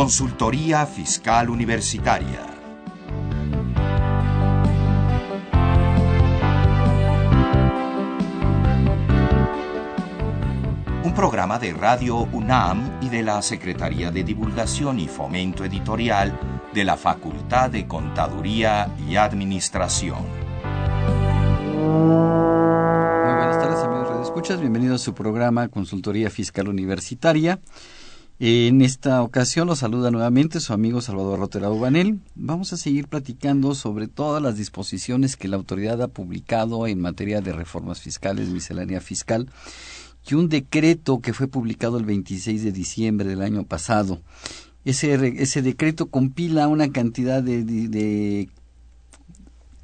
Consultoría Fiscal Universitaria. Un programa de Radio UNAM y de la Secretaría de Divulgación y Fomento Editorial de la Facultad de Contaduría y Administración. Muy buenas tardes, amigos Radio Escuchas. Bienvenidos a su programa Consultoría Fiscal Universitaria. En esta ocasión los saluda nuevamente su amigo Salvador Rotera Ubanel. Vamos a seguir platicando sobre todas las disposiciones que la autoridad ha publicado en materia de reformas fiscales, miscelánea fiscal y un decreto que fue publicado el 26 de diciembre del año pasado. Ese, decreto compila una cantidad de, de,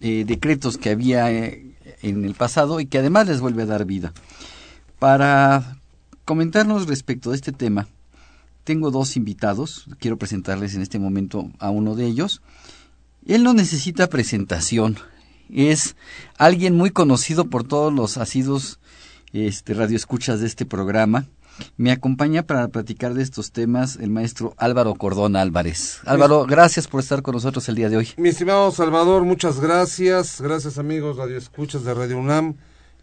eh, decretos que había eh, en el pasado y que además les vuelve a dar vida. Para comentarnos respecto de este tema, tengo dos invitados, quiero presentarles en este momento a uno de ellos. Él no necesita presentación, es alguien muy conocido por todos los asidos este, radioescuchas de este programa. Me acompaña para platicar de estos temas el maestro Álvaro Cordón Álvarez. Álvaro, gracias por estar con nosotros el día de hoy. Mi estimado Salvador, muchas gracias. Gracias amigos radioescuchas de Radio UNAM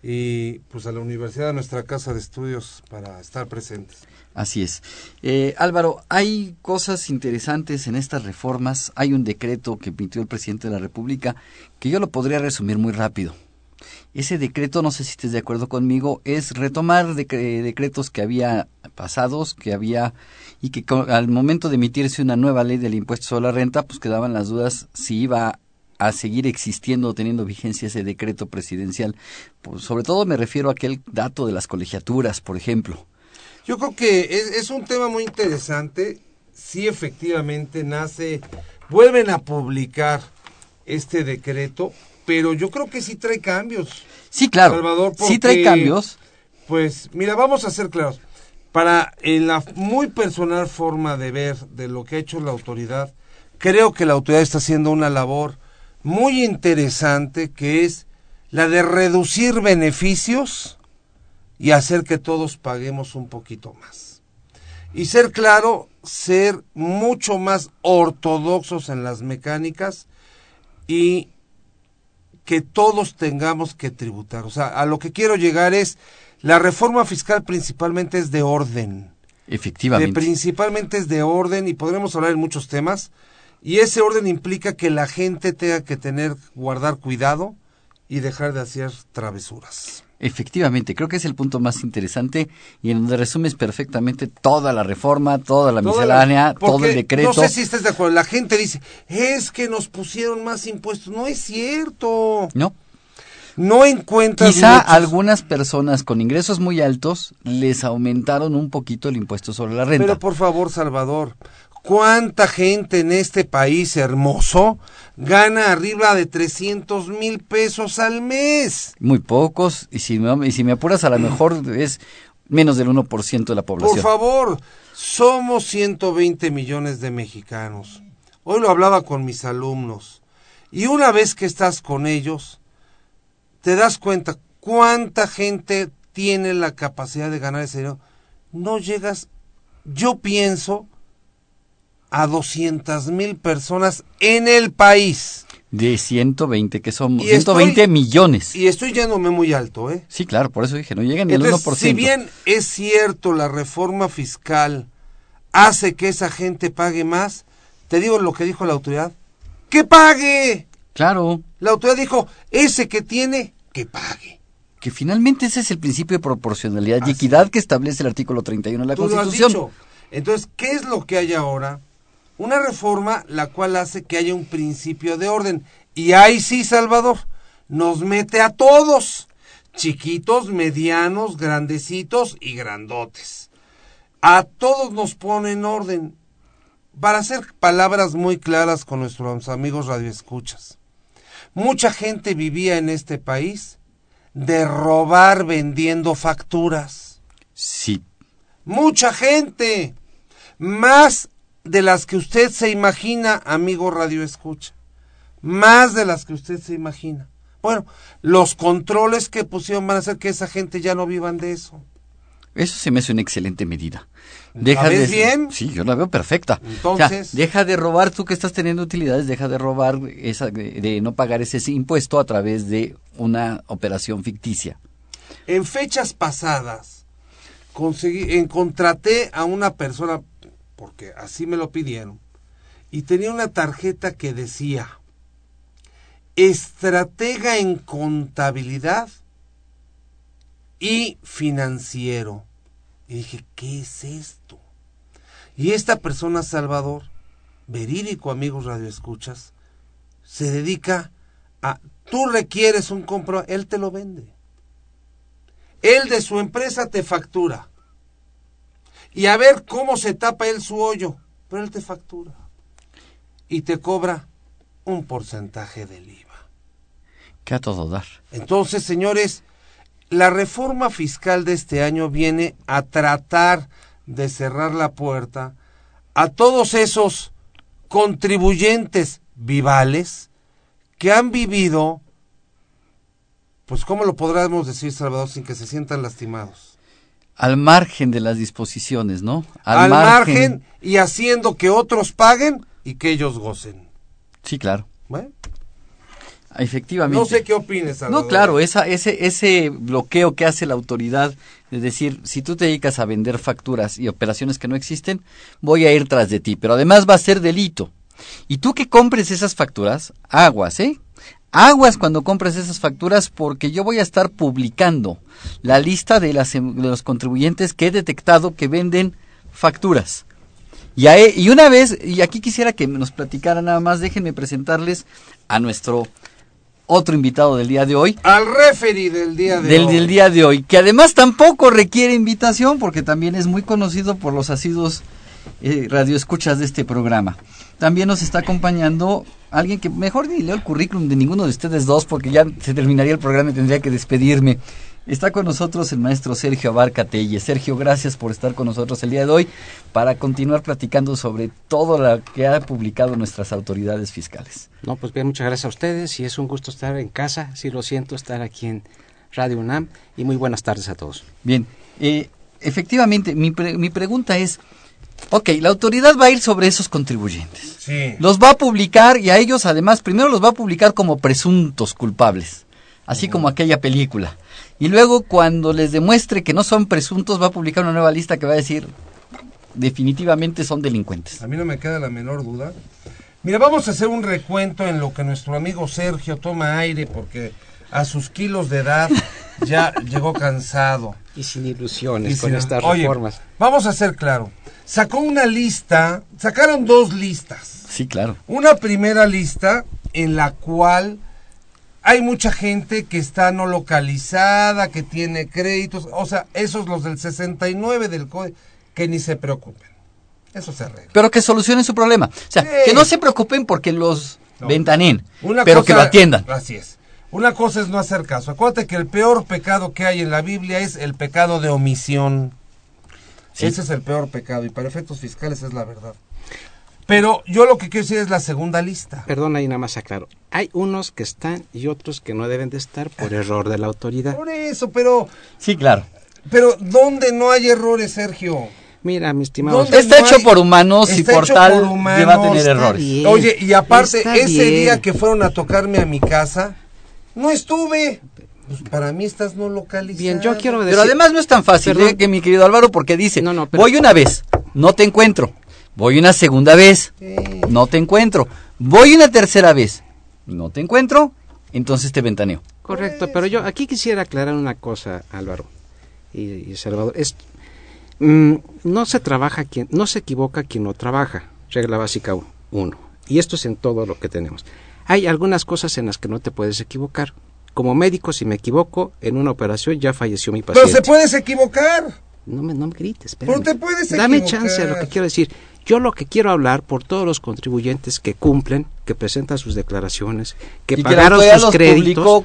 y pues a la universidad, a nuestra casa de estudios para estar presentes. Así es. Eh, Álvaro, hay cosas interesantes en estas reformas. Hay un decreto que emitió el presidente de la República que yo lo podría resumir muy rápido. Ese decreto, no sé si estés de acuerdo conmigo, es retomar decretos que había pasados, que había y que al momento de emitirse una nueva ley del impuesto sobre la renta, pues quedaban las dudas si iba a seguir existiendo o teniendo vigencia ese decreto presidencial. Sobre todo me refiero a aquel dato de las colegiaturas, por ejemplo. Yo creo que es, un tema muy interesante. Sí, efectivamente, nace, vuelven a publicar este decreto, pero yo creo que sí trae cambios. Sí, claro. Salvador, sí trae cambios. Pues, mira, vamos a ser claros. Para en la muy personal forma de ver de lo que ha hecho la autoridad, creo que la autoridad está haciendo una labor muy interesante que es la de reducir beneficios y hacer que todos paguemos un poquito más. Y ser claro, ser mucho más ortodoxos en las mecánicas y que todos tengamos que tributar. O sea, a lo que quiero llegar es, la reforma fiscal principalmente es de orden. Efectivamente. principalmente es de orden y podremos hablar en muchos temas. Y ese orden implica que la gente tenga que tener, guardar cuidado y dejar de hacer travesuras. Efectivamente, creo que es el punto más interesante y en donde resumes perfectamente toda la reforma, toda la miscelánea, todo el decreto. No sé si estás de acuerdo. La gente dice, es que nos pusieron más impuestos. No es cierto. No. No encuentras. Quizá algunas personas con ingresos muy altos les aumentaron un poquito el impuesto sobre la renta. Pero por favor, Salvador, ¿cuánta gente en este país hermoso gana arriba de 300 mil pesos al mes. Muy pocos, y si, me, y si me apuras a lo mejor es menos del 1% de la población. Por favor, somos 120 millones de mexicanos. Hoy lo hablaba con mis alumnos. Y una vez que estás con ellos, te das cuenta cuánta gente tiene la capacidad de ganar ese dinero. No llegas, yo pienso a 200 mil personas en el país. De 120, que son 120 millones. Y estoy yéndome muy alto, ¿eh? Sí, claro, por eso dije, no llega ni al 1%. Si bien es cierto la reforma fiscal hace que esa gente pague más, te digo lo que dijo la autoridad, ¡que pague! Claro. La autoridad dijo, ese que tiene, que pague. Que finalmente ese es el principio de proporcionalidad y equidad que establece el artículo 31 de la Constitución. Entonces, ¿qué es lo que hay ahora? Una reforma la cual hace que haya un principio de orden. Y ahí sí, Salvador, nos mete a todos, chiquitos, medianos, grandecitos y grandotes. A todos nos pone en orden. Para hacer palabras muy claras con nuestros amigos radioescuchas. Mucha gente vivía en este país de robar vendiendo facturas. Sí. Mucha gente. Más de las que usted se imagina, amigo Radio Escucha. Más de las que usted se imagina. Bueno, los controles que pusieron van a hacer que esa gente ya no vivan de eso. Eso se me hace una excelente medida. ¿La ves bien? Sí, yo la veo perfecta. Entonces... deja de robar, tú que estás teniendo utilidades, deja de robar, esa, de, no pagar ese impuesto a través de una operación ficticia. En fechas pasadas, conseguí, contraté a una persona, porque así me lo pidieron, y tenía una tarjeta que decía, estratega en contabilidad y financiero. Y dije, ¿qué es esto? Y esta persona, Salvador, verídico, amigos radioescuchas, se dedica a, tú requieres un compro, él te lo vende. Él de su empresa te factura. Y a ver cómo se tapa él su hoyo, pero él te factura. Y te cobra un porcentaje del IVA. ¿Qué a todo dar? Entonces, señores, la reforma fiscal de este año viene a tratar de cerrar la puerta a todos esos contribuyentes vivales que han vivido, pues ¿cómo lo podríamos decir, Salvador, sin que se sientan lastimados? Al margen de las disposiciones, ¿no? Al, margen... y haciendo que otros paguen y que ellos gocen. Sí, claro. ¿Bueno? Efectivamente. No sé qué opines. No, claro, esa, ese, ese bloqueo que hace la autoridad, es decir, si tú te dedicas a vender facturas y operaciones que no existen, voy a ir tras de ti, pero además va a ser delito. Y tú que compres esas facturas, aguas, ¿eh? Aguas cuando compres esas facturas porque yo voy a estar publicando la lista de, las, de los contribuyentes que he detectado que venden facturas. Y, y una vez, y aquí quisiera que nos platicara nada más, déjenme presentarles a nuestro otro invitado del día de hoy. Al referee del día de hoy. Del día de hoy, que además tampoco requiere invitación porque también es muy conocido por los asiduos eh, radioescuchas de este programa. También nos está acompañando alguien que mejor ni leo el currículum de ninguno de ustedes dos porque ya se terminaría el programa y tendría que despedirme. Está con nosotros el maestro Sergio Abarca Telle. Sergio, gracias por estar con nosotros el día de hoy para continuar platicando sobre todo lo que ha publicado nuestras autoridades fiscales. No, pues bien, muchas gracias a ustedes y es un gusto estar en casa, sí lo siento, estar aquí en Radio UNAM y muy buenas tardes a todos. Bien, eh, efectivamente, mi, mi pregunta es, Ok, la autoridad va a ir sobre esos contribuyentes. Sí. Los va a publicar y a ellos además primero los va a publicar como presuntos culpables, así como aquella película. Y luego cuando les demuestre que no son presuntos va a publicar una nueva lista que va a decir definitivamente son delincuentes. A mí no me queda la menor duda. Mira, vamos a hacer un recuento en lo que nuestro amigo Sergio toma aire porque a sus kilos de edad ya llegó cansado. Y sin ilusiones con estas reformas. Vamos a ser claro sacó una lista, sacaron dos listas. Sí, claro. Una primera lista en la cual hay mucha gente que está no localizada, que tiene créditos, o sea, esos los del 69 del código, que ni se preocupen. Eso se arregla. Pero que solucionen su problema. O sea, que no se preocupen porque los ventanen, pero que lo atiendan. Así es. Una cosa es no hacer caso. Acuérdate que el peor pecado que hay en la Biblia es el pecado de omisión. Ese es el peor pecado y para efectos fiscales es la verdad. Pero yo lo que quiero decir es la segunda lista. Perdón, ahí nada más aclaro. Hay unos que están y otros que no deben de estar por error de la autoridad. Por eso, pero... Sí, claro. Pero ¿dónde no hay errores, Sergio? Mira, mi estimado. Está hecho por humanos y por tal va a tener errores. Oye, y aparte, ese día que fueron a tocarme a mi casa, no estuve. Pues para mí estás no localizado. Bien, yo quiero decir... Pero además no es tan fácil ¿eh? que mi querido Álvaro, porque dice, no, no, voy una vez, no te encuentro. Voy una segunda vez, no te encuentro. Voy una tercera vez, no te encuentro, entonces te ventaneo. Correcto, pero yo aquí quisiera aclarar una cosa, Álvaro y, Salvador. Es, mm, no se trabaja quien, no se equivoca quien no trabaja. Regla básica uno. Y esto es en todo lo que tenemos. Hay algunas cosas en las que no te puedes equivocar como médico, si me equivoco, en una operación ya falleció mi paciente. Pero se puedes equivocar. No me, no me grites, Pero te puedes Dame chance lo que quiero decir. Yo lo que quiero hablar por todos los contribuyentes que cumplen, que presentan sus declaraciones, que pagaron sus créditos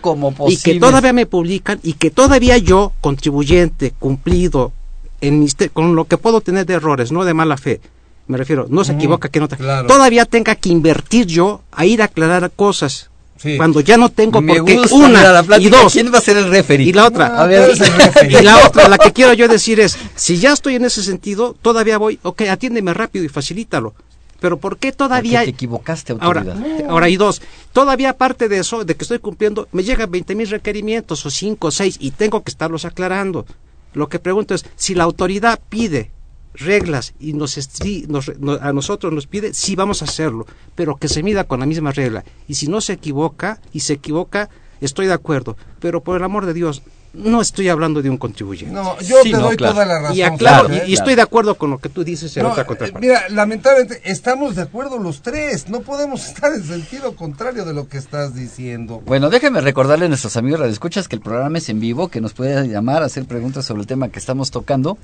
y que todavía me publican y que todavía yo, contribuyente cumplido en con lo que puedo tener de errores, no de mala fe, me refiero, no se equivoca que no todavía tenga que invertir yo a ir a aclarar cosas Sí. Cuando ya no tengo Me por qué gusta, una mira, la plática, y dos ¿Quién va a ser el referee? y la otra, No, a ver, tú eres el referee. y la otra, la que quiero yo decir es, si ya estoy en ese sentido, todavía voy, ok, atiéndeme rápido y facilítalo. Pero ¿por qué todavía Porque te equivocaste, Ahora, autoridad. ahora y dos, todavía aparte de eso, de que estoy cumpliendo, me llegan 20 mil requerimientos o 5 o 6 y tengo que estarlos aclarando. Lo que pregunto es, si la autoridad pide reglas y nos, estri- nos- no- a nosotros nos pide, sí vamos a hacerlo, pero que se mida con la misma regla. Y si no se equivoca, y se equivoca, estoy de acuerdo. Pero por el amor de Dios, no estoy hablando de un contribuyente. No, yo Sí, te no, doy claro. toda la razón. y aclaro, Sergio, y, y ¿eh? estoy de acuerdo con lo que tú dices en No, otra eh, contraparte. mira, lamentablemente estamos de acuerdo los tres. No podemos estar en sentido contrario de lo que estás diciendo. Bueno, déjenme recordarle a nuestros amigos radioescuchas que el programa es en vivo, que nos puede llamar, hacer preguntas sobre el tema que estamos tocando.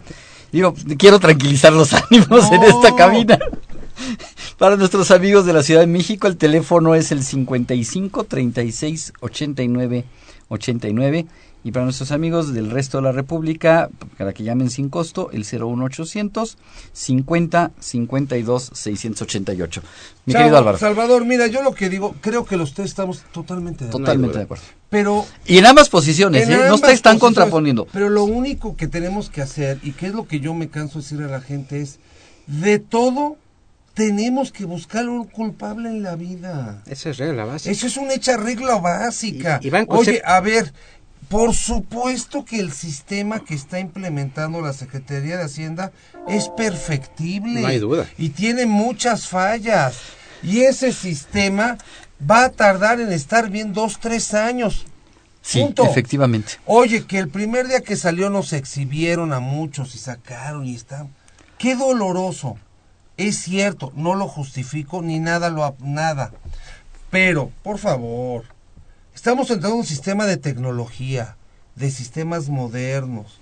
Digo, quiero tranquilizar los ánimos en No. esta cabina. Para nuestros amigos de la Ciudad de México, el teléfono es el 55 36 89 89. Y para nuestros amigos del resto de la República, para que llamen sin costo, el 01800 50 52 688. Mi querido Álvaro, Salvador, mira, yo lo que digo, creo que los tres estamos totalmente de acuerdo. totalmente de acuerdo. Pero Y en ambas posiciones, En ¿eh? No te están posiciones. contraponiendo. Pero lo único que tenemos que hacer, y que es lo que yo me canso de decir a la gente, es, de todo tenemos que buscar un culpable en la vida. Esa es regla básica. Eso es una hecha regla básica. Y- y Oye, a ver, por supuesto que el sistema que está implementando la Secretaría de Hacienda es perfectible. No hay duda. Y tiene muchas fallas. Y ese sistema va a tardar en estar bien dos, tres años. Sí, Punto. efectivamente. Oye, que el primer día que salió nos exhibieron a muchos y sacaron y está. Qué doloroso. Es cierto, no lo justifico ni nada lo nada. Pero, por favor, estamos entrando en un sistema de tecnología, de sistemas modernos.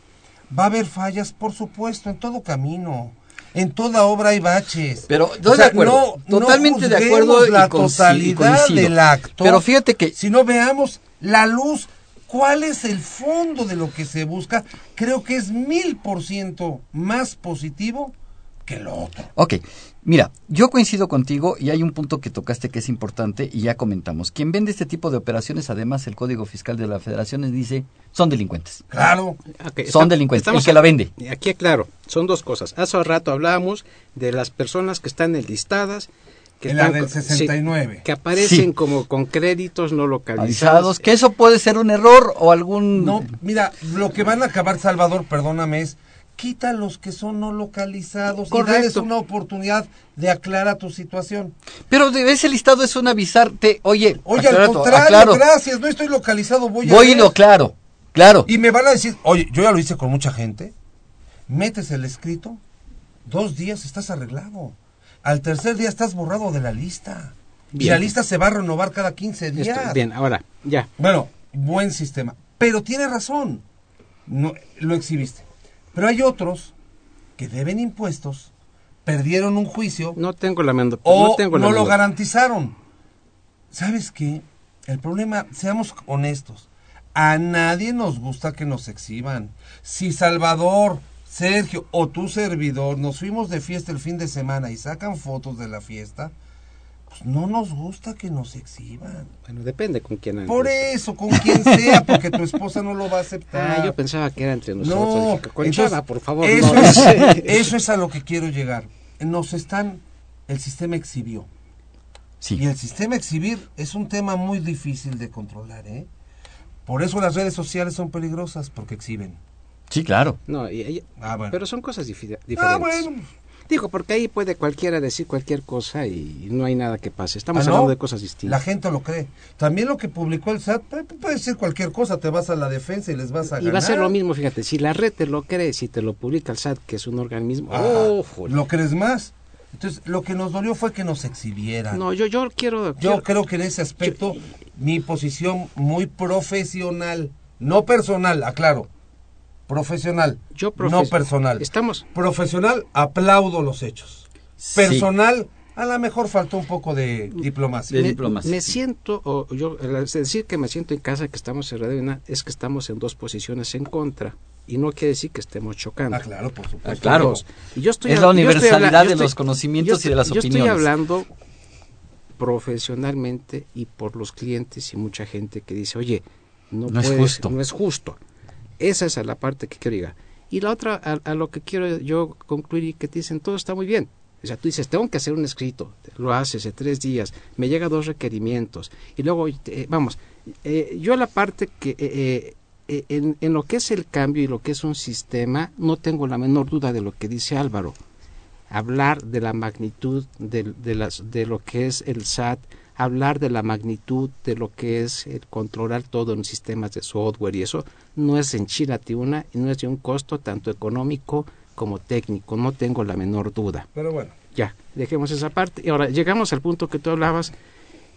Va a haber fallas, por supuesto, en todo camino. En toda obra hay baches. Pero estoy O sea, de acuerdo, no- totalmente no de acuerdo la y totalidad coincido. del acto. Pero fíjate que Si no veamos la luz, cuál es el fondo de lo que se busca, creo que es mil por ciento más positivo que lo otro. Ok, mira, yo coincido contigo y hay un punto que tocaste que es importante y ya comentamos. Quien vende este tipo de operaciones, además el Código Fiscal de la Federación les dice, son delincuentes. Claro. Son está- delincuentes, estamos- el que la vende. Aquí claro, son dos cosas. Hace rato hablábamos de las personas que están enlistadas, que, En la están del co- 69. sí, que aparecen Sí. como con créditos no localizados. Avisados, que eso puede ser un error o algún... No, mira, lo que van a acabar, Salvador, perdóname, es quita los que son no localizados y Correcto. dales una oportunidad de aclarar tu situación. Pero de ese listado es un avisarte, oye, Oye, al contrario, aclaro, gracias, no estoy localizado, voy a voy y lo claro, claro. Y me van a decir, oye, yo ya lo hice con mucha gente, metes el escrito, dos días estás arreglado. Al tercer día estás borrado de la lista. Y la lista se va a renovar cada 15 Esto- días. bien, ahora, ya. Bueno, buen sistema. Pero tiene razón. No, lo exhibiste. Pero hay otros que deben impuestos, perdieron un juicio No tengo la mendo- o no tengo la no lo garantizaron. ¿Sabes qué? El problema, seamos honestos, a nadie nos gusta que nos exhiban. Si Salvador, Sergio o tu servidor nos fuimos de fiesta el fin de semana y sacan fotos de la fiesta, pues no nos gusta que nos exhiban. Bueno, depende con quién andes. Por eso, con quien sea, porque tu esposa no lo va a aceptar. Ah, yo pensaba que era entre nosotros. No, con Chava, por favor. Eso, no. es, eso es a lo que quiero llegar. Nos están, el sistema exhibió. Sí. Y el sistema exhibir es un tema muy difícil de controlar, ¿eh? Por eso las redes sociales son peligrosas, porque exhiben. Sí, claro. No, y- y- Ah, bueno. pero son cosas difi- diferentes. Ah, bueno. Digo, porque ahí puede cualquiera decir cualquier cosa y no hay nada que pase. Estamos Ah, ¿no? hablando de cosas La distintas. gente lo cree. También lo que publicó el SAT puede, decir cualquier cosa, te vas a la defensa y les vas a Y ganar. va a ser lo mismo, fíjate, si la red te lo cree, si te lo publica el SAT, que es un organismo, Ah, ¡ojo! ¿Lo crees más? Entonces, lo que nos dolió fue que nos exhibieran. No, yo, yo quiero... Yo quiero- creo que en ese aspecto mi posición muy profesional, no personal, aclaro, profesional, Yo profe- no personal. Estamos... Profesional, aplaudo los hechos. Sí. Personal, a lo mejor faltó un poco de diplomacia. De me, diplomacia, me sí. siento, o yo, decir que me siento en casa, que estamos en Radio Una, es que estamos en dos posiciones en contra. Y no quiere decir que estemos chocando. Ah, claro, por supuesto. Ah, claro. Y yo estoy Es la yo estoy universalidad habla- yo de estoy- los conocimientos y de las opiniones. Yo estoy hablando profesionalmente y por los clientes y mucha gente que dice, oye, no, No es justo. no es justo. Esa es la parte que quiero llegar. Y la otra, a, lo que quiero yo concluir y que te dicen, todo está muy bien. O sea, tú dices, tengo que hacer un escrito, lo haces en tres días, me llega dos requerimientos. Y luego, eh, vamos, eh, yo la parte que, eh, eh, en, en lo que es el cambio y lo que es un sistema, no tengo la menor duda de lo que dice Álvaro. Hablar de la magnitud de, de las, de lo que es el SAT, hablar de la magnitud de lo que es el controlar todo en sistemas de software y eso, no es en Chilate una y no es de un costo tanto económico como técnico, no tengo la menor duda. Pero bueno, Ya, dejemos esa parte. Y ahora llegamos al punto que tú hablabas,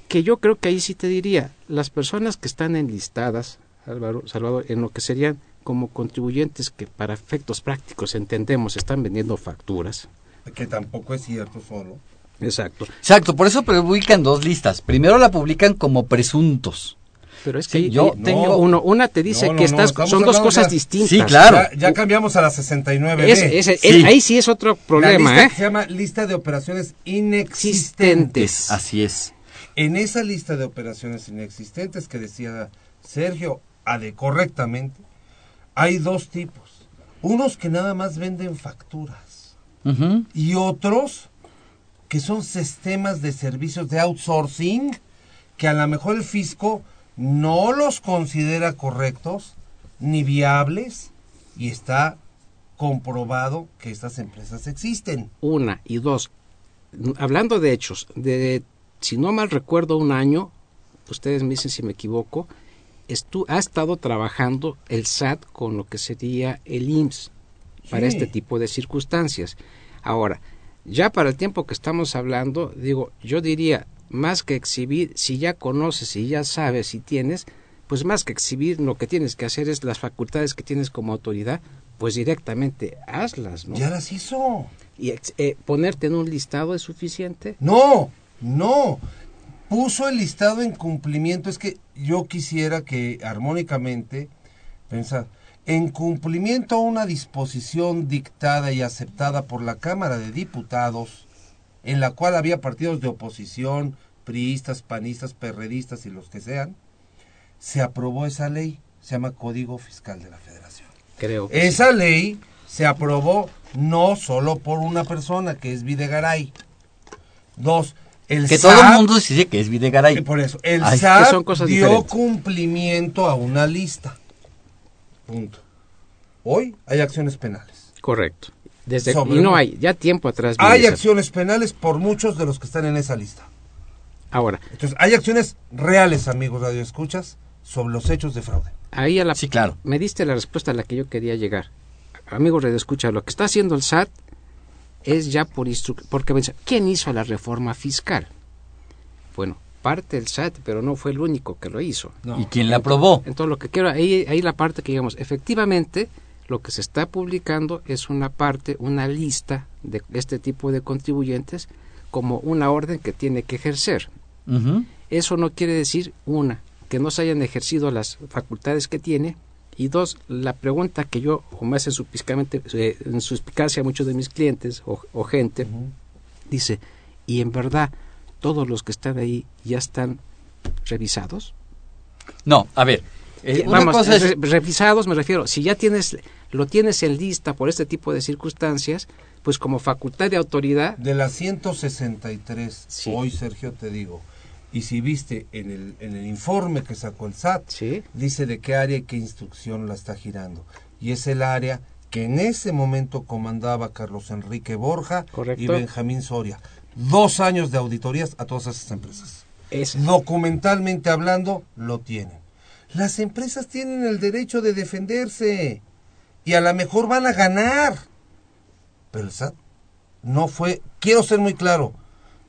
que yo creo que ahí sí te diría, las personas que están enlistadas, Álvaro, Salvador, en lo que serían como contribuyentes que para efectos prácticos entendemos están vendiendo facturas. que tampoco es cierto solo. Exacto. Exacto, por eso publican dos listas. Primero la publican como presuntos. Pero es que yo ahí- tengo- uno, una te dice No, no, que estás, son dos cosas ya- distintas. Sí, claro. Ya, ya cambiamos a la 69B. Ese- ese- Sí. es- ahí sí es otro problema, la lista ¿eh? que se llama lista de operaciones inexistentes. Existentes. Así es. En esa lista de operaciones inexistentes que decía Sergio ade correctamente, hay dos tipos. Unos que nada más venden facturas y otros que son sistemas de servicios de outsourcing que a lo mejor el fisco no los considera correctos ni viables y está comprobado que estas empresas existen. Una y dos. Hablando de hechos, de si no mal recuerdo un año, ustedes me dicen si me equivoco, estu- ha estado trabajando el SAT con lo que sería el IMSS para Sí. este tipo de circunstancias. Ahora, ya para el tiempo que estamos hablando, digo, yo diría, más que exhibir, si ya conoces, si ya sabes, si tienes, pues más que exhibir, lo que tienes que hacer es las facultades que tienes como autoridad, pues directamente hazlas, ¿no? Ya las hizo. Y eh, ponerte en un listado es suficiente. No, no. Puso el listado en cumplimiento. Es que yo quisiera que armónicamente pensar, en cumplimiento a una disposición dictada y aceptada por la Cámara de Diputados, en la cual había partidos de oposición, priistas, panistas, perredistas y los que sean, se aprobó esa ley, se llama Código Fiscal de la Federación. Creo que Esa ley se aprobó no solo por una persona, que es Videgaray. Dos, el Que SAT, todo el mundo dice que es Videgaray. por eso, el Ay, SAT que son cosas dio diferentes. cumplimiento a una lista. Punto. Hoy hay acciones penales. Correcto. Desde, Sobre y no hay, ya tiempo atrás. Hay esa- acciones penales por muchos de los que están en esa lista. Ahora, Entonces, hay acciones reales, amigos radioescuchas, sobre los hechos de fraude. ahí a la, Sí, claro. me diste la respuesta a la que yo quería llegar. Amigos de escucha, lo que está haciendo el SAT es ya por instrucción. Porque ¿quién hizo la reforma fiscal? Bueno, parte del SAT, pero no fue el único que lo hizo. ¿Y quién la aprobó? Entonces, lo que quiero, ahí, ahí la parte que digamos, efectivamente, lo que se está publicando es una parte, una lista de este tipo de contribuyentes como una orden que tiene que ejercer. Eso no quiere decir, una, que no se hayan ejercido las facultades que tiene, y dos, la pregunta que yo, o más en, suspicamente, eh, en suspicacia a muchos de mis clientes o, o gente, dice, ¿y en verdad todos los que están ahí ya están revisados? No, a ver. eh, una Vamos, cosa es... re- revisados me refiero, si ya tienes, lo tienes en lista por este tipo de circunstancias, pues como facultad de autoridad, De las 163, Sí. hoy Sergio te digo, y si viste en el, en el informe que sacó el SAT, ¿sí? dice de qué área y qué instrucción la está girando. Y es el área que en ese momento comandaba Carlos Enrique Borja Correcto. y Benjamín Soria. Dos años de auditorías a todas esas empresas. Es, Documentalmente hablando, lo tienen. Las empresas tienen el derecho de defenderse y a lo mejor van a ganar. Pero el SAT no fue, quiero ser muy claro,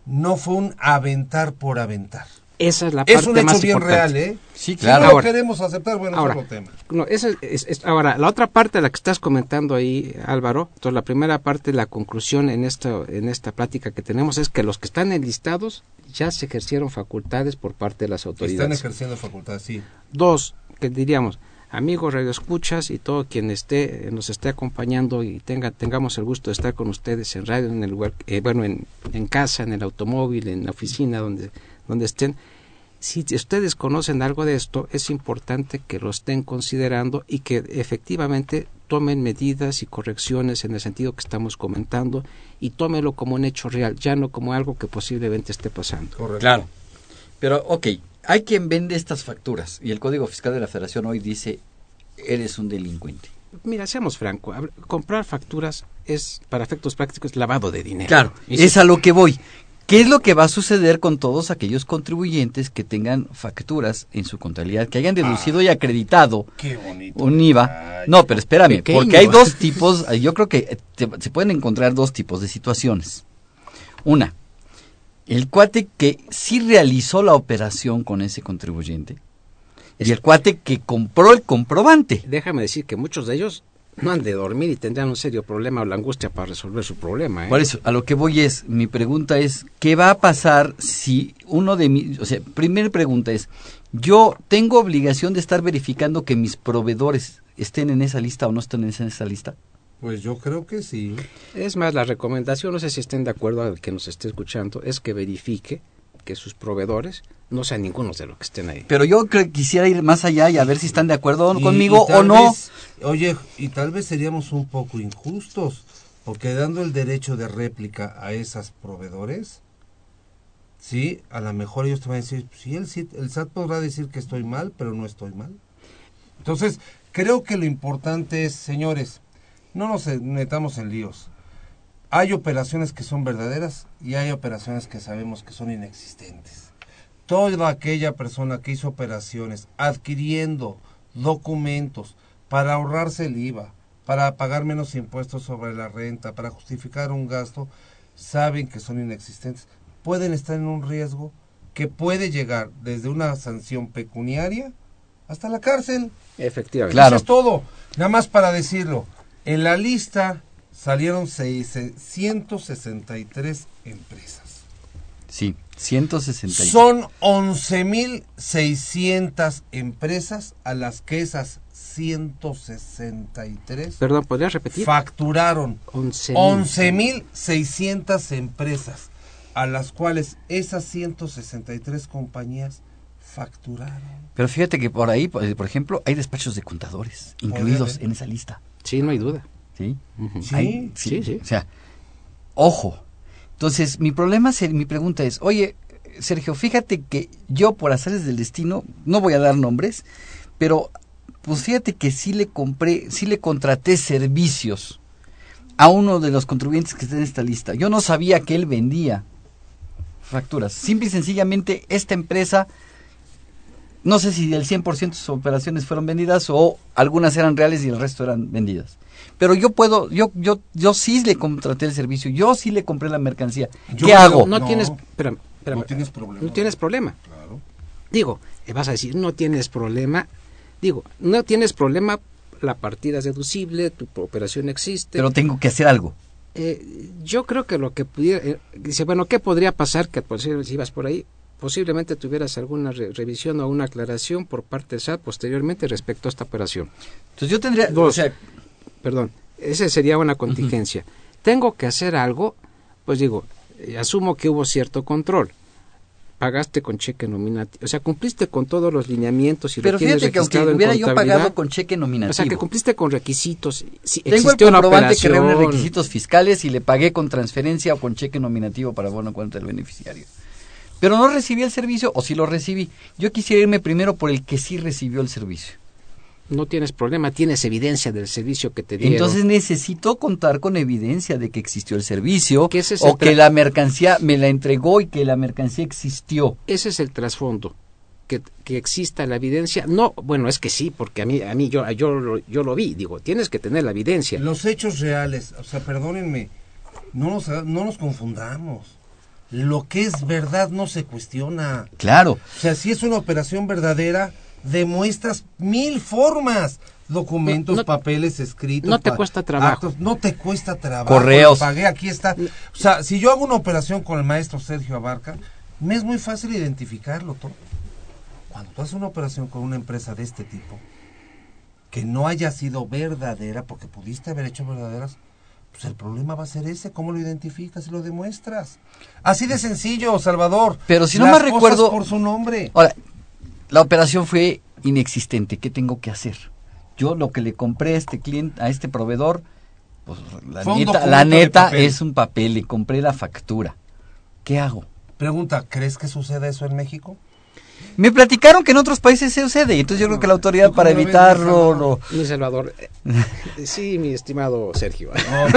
no fue un aventar por aventar. Esa es la parte Es un hecho más bien importante. real, ¿eh? Sí, Si claro. no lo Ahora- queremos aceptar, bueno, ahora, es otro tema. No, esa es- es- ahora, la otra parte de la que estás comentando ahí, Álvaro, entonces la primera parte, la conclusión en esta, en esta plática que tenemos es que los que están enlistados ya se ejercieron facultades por parte de las Están autoridades. ejerciendo facultad, sí. Dos, que diríamos, amigos radioescuchas y todo quien esté nos esté acompañando y tenga tengamos el gusto de estar con ustedes en radio en el lugar eh, bueno en, en casa en el automóvil en la oficina donde donde estén si ustedes conocen algo de esto es importante que lo estén considerando y que efectivamente tomen medidas y correcciones en el sentido que estamos comentando y tómelo como un hecho real ya no como algo que posiblemente esté pasando Correcto. claro pero ok hay quien vende estas facturas y el Código Fiscal de la Federación hoy dice, eres un delincuente. Mira, seamos francos, comprar facturas es, para efectos prácticos, lavado de dinero. Claro, es a lo que voy. ¿Qué es lo que va a suceder con todos aquellos contribuyentes que tengan facturas en su contabilidad, que hayan deducido y acreditado un IVA? No, pero espérame, porque hay dos tipos, yo creo que se pueden encontrar dos tipos de situaciones. Una, el cuate que sí realizó la operación con ese contribuyente y el cuate que compró el comprobante. Déjame decir que muchos de ellos no han de dormir y tendrán un serio problema o la angustia para resolver su problema. ¿eh? Por eso, a lo que voy es, mi pregunta es, ¿qué va a pasar si uno de mis, o sea, primera pregunta es, yo tengo obligación de estar verificando que mis proveedores estén en esa lista o no estén en esa lista? Pues yo creo que sí. Es más, la recomendación, no sé si estén de acuerdo al que nos esté escuchando, es que verifique que sus proveedores no sean ninguno de los que estén ahí. Pero yo quisiera ir más allá y a ver si están de acuerdo conmigo o no. Oye, y tal vez seríamos un poco injustos, porque dando el derecho de réplica a esos proveedores, sí, a lo mejor ellos te van a decir, sí, el, el SAT podrá decir que estoy mal, pero no estoy mal. Entonces, creo que lo importante es, señores, no nos metamos en líos. Hay operaciones que son verdaderas y hay operaciones que sabemos que son inexistentes. Toda aquella persona que hizo operaciones adquiriendo documentos para ahorrarse el IVA, para pagar menos impuestos sobre la renta, para justificar un gasto, saben que son inexistentes. Pueden estar en un riesgo que puede llegar desde una sanción pecuniaria hasta la cárcel. Efectivamente. Claro. Eso es todo. Nada más para decirlo. En la lista salieron 163 empresas. Sí, 163. Son 11.600 empresas a las que esas 163 Perdón, ¿podrías repetir? Facturaron 11.600 empresas a las cuales esas 163 compañías facturaron. Pero fíjate que por ahí, por ejemplo, hay despachos de contadores incluidos en esa lista. Sí, no hay duda. ¿Sí? ¿Sí? sí, O sea, ojo. Entonces, mi problema, mi pregunta es, oye, Sergio, fíjate que yo por hacerles del destino, no voy a dar nombres, pero pues fíjate que sí le compré, sí le contraté servicios a uno de los contribuyentes que está en esta lista. Yo no sabía que él vendía facturas. Simple y sencillamente esta empresa no sé si el 100% de sus operaciones fueron vendidas o algunas eran reales y el resto eran vendidas. Pero yo puedo, yo, yo, yo sí le contraté el servicio, yo sí le compré la mercancía. ¿Qué hago? No, tienes, no tienes problema. No tienes problema. Claro. Digo, eh, vas a decir, no tienes problema. Digo, no tienes problema, la partida es deducible, tu operación existe. Pero tengo que hacer algo. Eh, yo creo que lo que pudiera, eh, dice, bueno, ¿qué podría pasar? Que pues, si vas por ahí, posiblemente tuvieras alguna revisión o una aclaración por parte de SAT posteriormente respecto a esta operación. Entonces yo tendría... Dos, perdón, esa sería una contingencia. Tengo que hacer algo, pues digo, eh, asumo que hubo cierto control. Pagaste con cheque nominativo, o sea, cumpliste con todos los lineamientos y Pero fíjate que aunque hubiera yo pagado con cheque nominativo. O sea, que cumpliste con requisitos. Si Tengo el comprobante que reúne requisitos fiscales y le pagué con transferencia o con cheque nominativo para bono cuenta del beneficiario pero no recibí el servicio o si lo recibí. Yo quisiera irme primero por el que sí recibió el servicio. No tienes problema, tienes evidencia del servicio que te dieron. Entonces necesito contar con evidencia de que existió el servicio o que la mercancía me la entregó y que la mercancía existió. Ese es el trasfondo. Que, que, exista la evidencia. No, bueno, es que sí, porque a mí, a mí yo, yo, yo lo vi. Digo, tienes que tener la evidencia. Los hechos reales, o sea, perdónenme, no nos, no nos confundamos lo que es verdad no se cuestiona. Claro. O sea, si es una operación verdadera, demuestras mil formas. Documentos, papeles escritos. No te cuesta trabajo. no te cuesta trabajo. Correos. Pagué, aquí está. O sea, si yo hago una operación con el maestro Sergio Abarca, me es muy fácil identificarlo todo. Cuando tú haces una operación con una empresa de este tipo, que no haya sido verdadera, porque pudiste haber hecho verdaderas, pues el problema va a ser ese, ¿cómo lo identificas y lo demuestras? Así de sencillo, Salvador. Pero si no me recuerdo- por su nombre. Ahora, la operación fue inexistente. ¿Qué tengo que hacer? Yo lo que le compré a este cliente, a este proveedor, pues la neta, la neta es un papel. Le compré la factura. ¿Qué hago? Pregunta, ¿crees que suceda eso en México? Me platicaron que en otros países se sucede. y Entonces yo creo que la autoridad ¿Tú cómo para evitarlo lo, Mi Salvador, sí, mi estimado Sergio.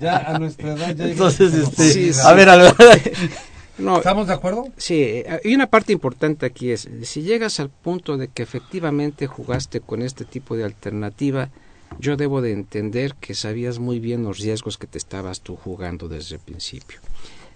ya a nuestra edad ya Entonces, este, Sí, sí. a ver, Álvaro. No, ¿Estamos de acuerdo? Sí, eh, y una parte importante aquí es, si llegas al punto de que efectivamente jugaste con este tipo de alternativa, yo debo de entender que sabías muy bien los riesgos que te estabas tú jugando desde el principio.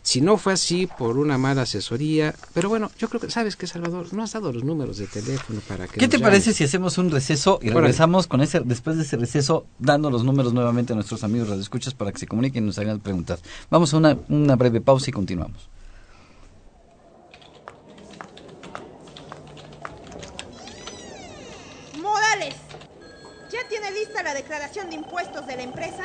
Si no fue así por una mala asesoría, pero bueno, yo creo que sabes que Salvador no has dado los números de teléfono para que ¿Qué te llamen. parece si hacemos un receso y regresamos con ese después de ese receso dando los números nuevamente a nuestros amigos radioescuchas para que se comuniquen y nos hagan preguntas? Vamos a una, una breve pausa y continuamos. Morales, ¿ya tiene lista la declaración de impuestos de la empresa?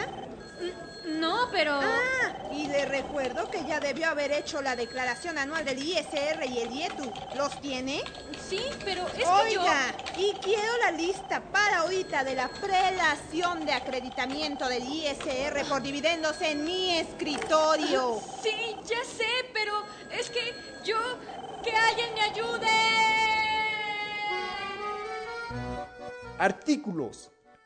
No, pero... Ah, y le recuerdo que ya debió haber hecho la declaración anual del ISR y el IETU. ¿Los tiene? Sí, pero es que yo... Oiga, y quiero la lista para ahorita de la prelación de acreditamiento del ISR por dividendos en mi escritorio. Sí, ya sé, pero es que yo... ¡Que alguien me ayude! Artículos.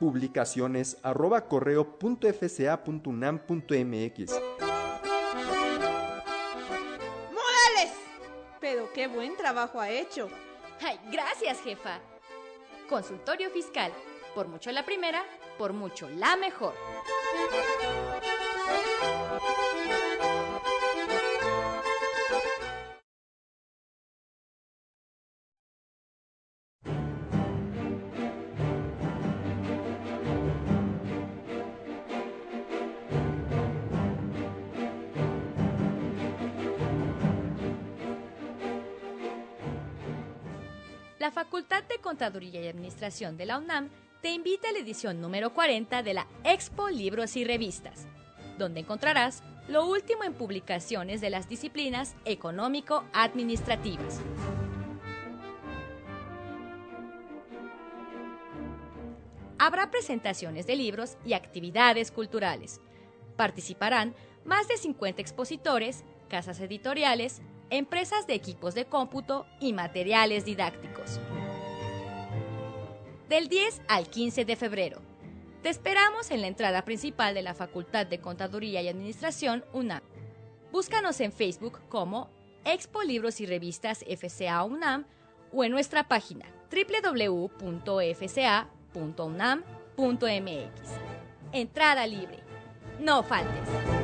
publicaciones arroba correo punto fca punto unam punto mx. ¡Morales! Pero qué buen trabajo ha hecho. Ay, gracias, jefa. Consultorio fiscal. Por mucho la primera, por mucho la mejor. Contaduría y Administración de la UNAM te invita a la edición número 40 de la Expo Libros y Revistas, donde encontrarás lo último en publicaciones de las disciplinas económico-administrativas. Habrá presentaciones de libros y actividades culturales. Participarán más de 50 expositores, casas editoriales, empresas de equipos de cómputo y materiales didácticos. Del 10 al 15 de febrero. Te esperamos en la entrada principal de la Facultad de Contaduría y Administración UNAM. Búscanos en Facebook como Expo Libros y Revistas FCA UNAM o en nuestra página www.fca.unam.mx. Entrada libre. No faltes.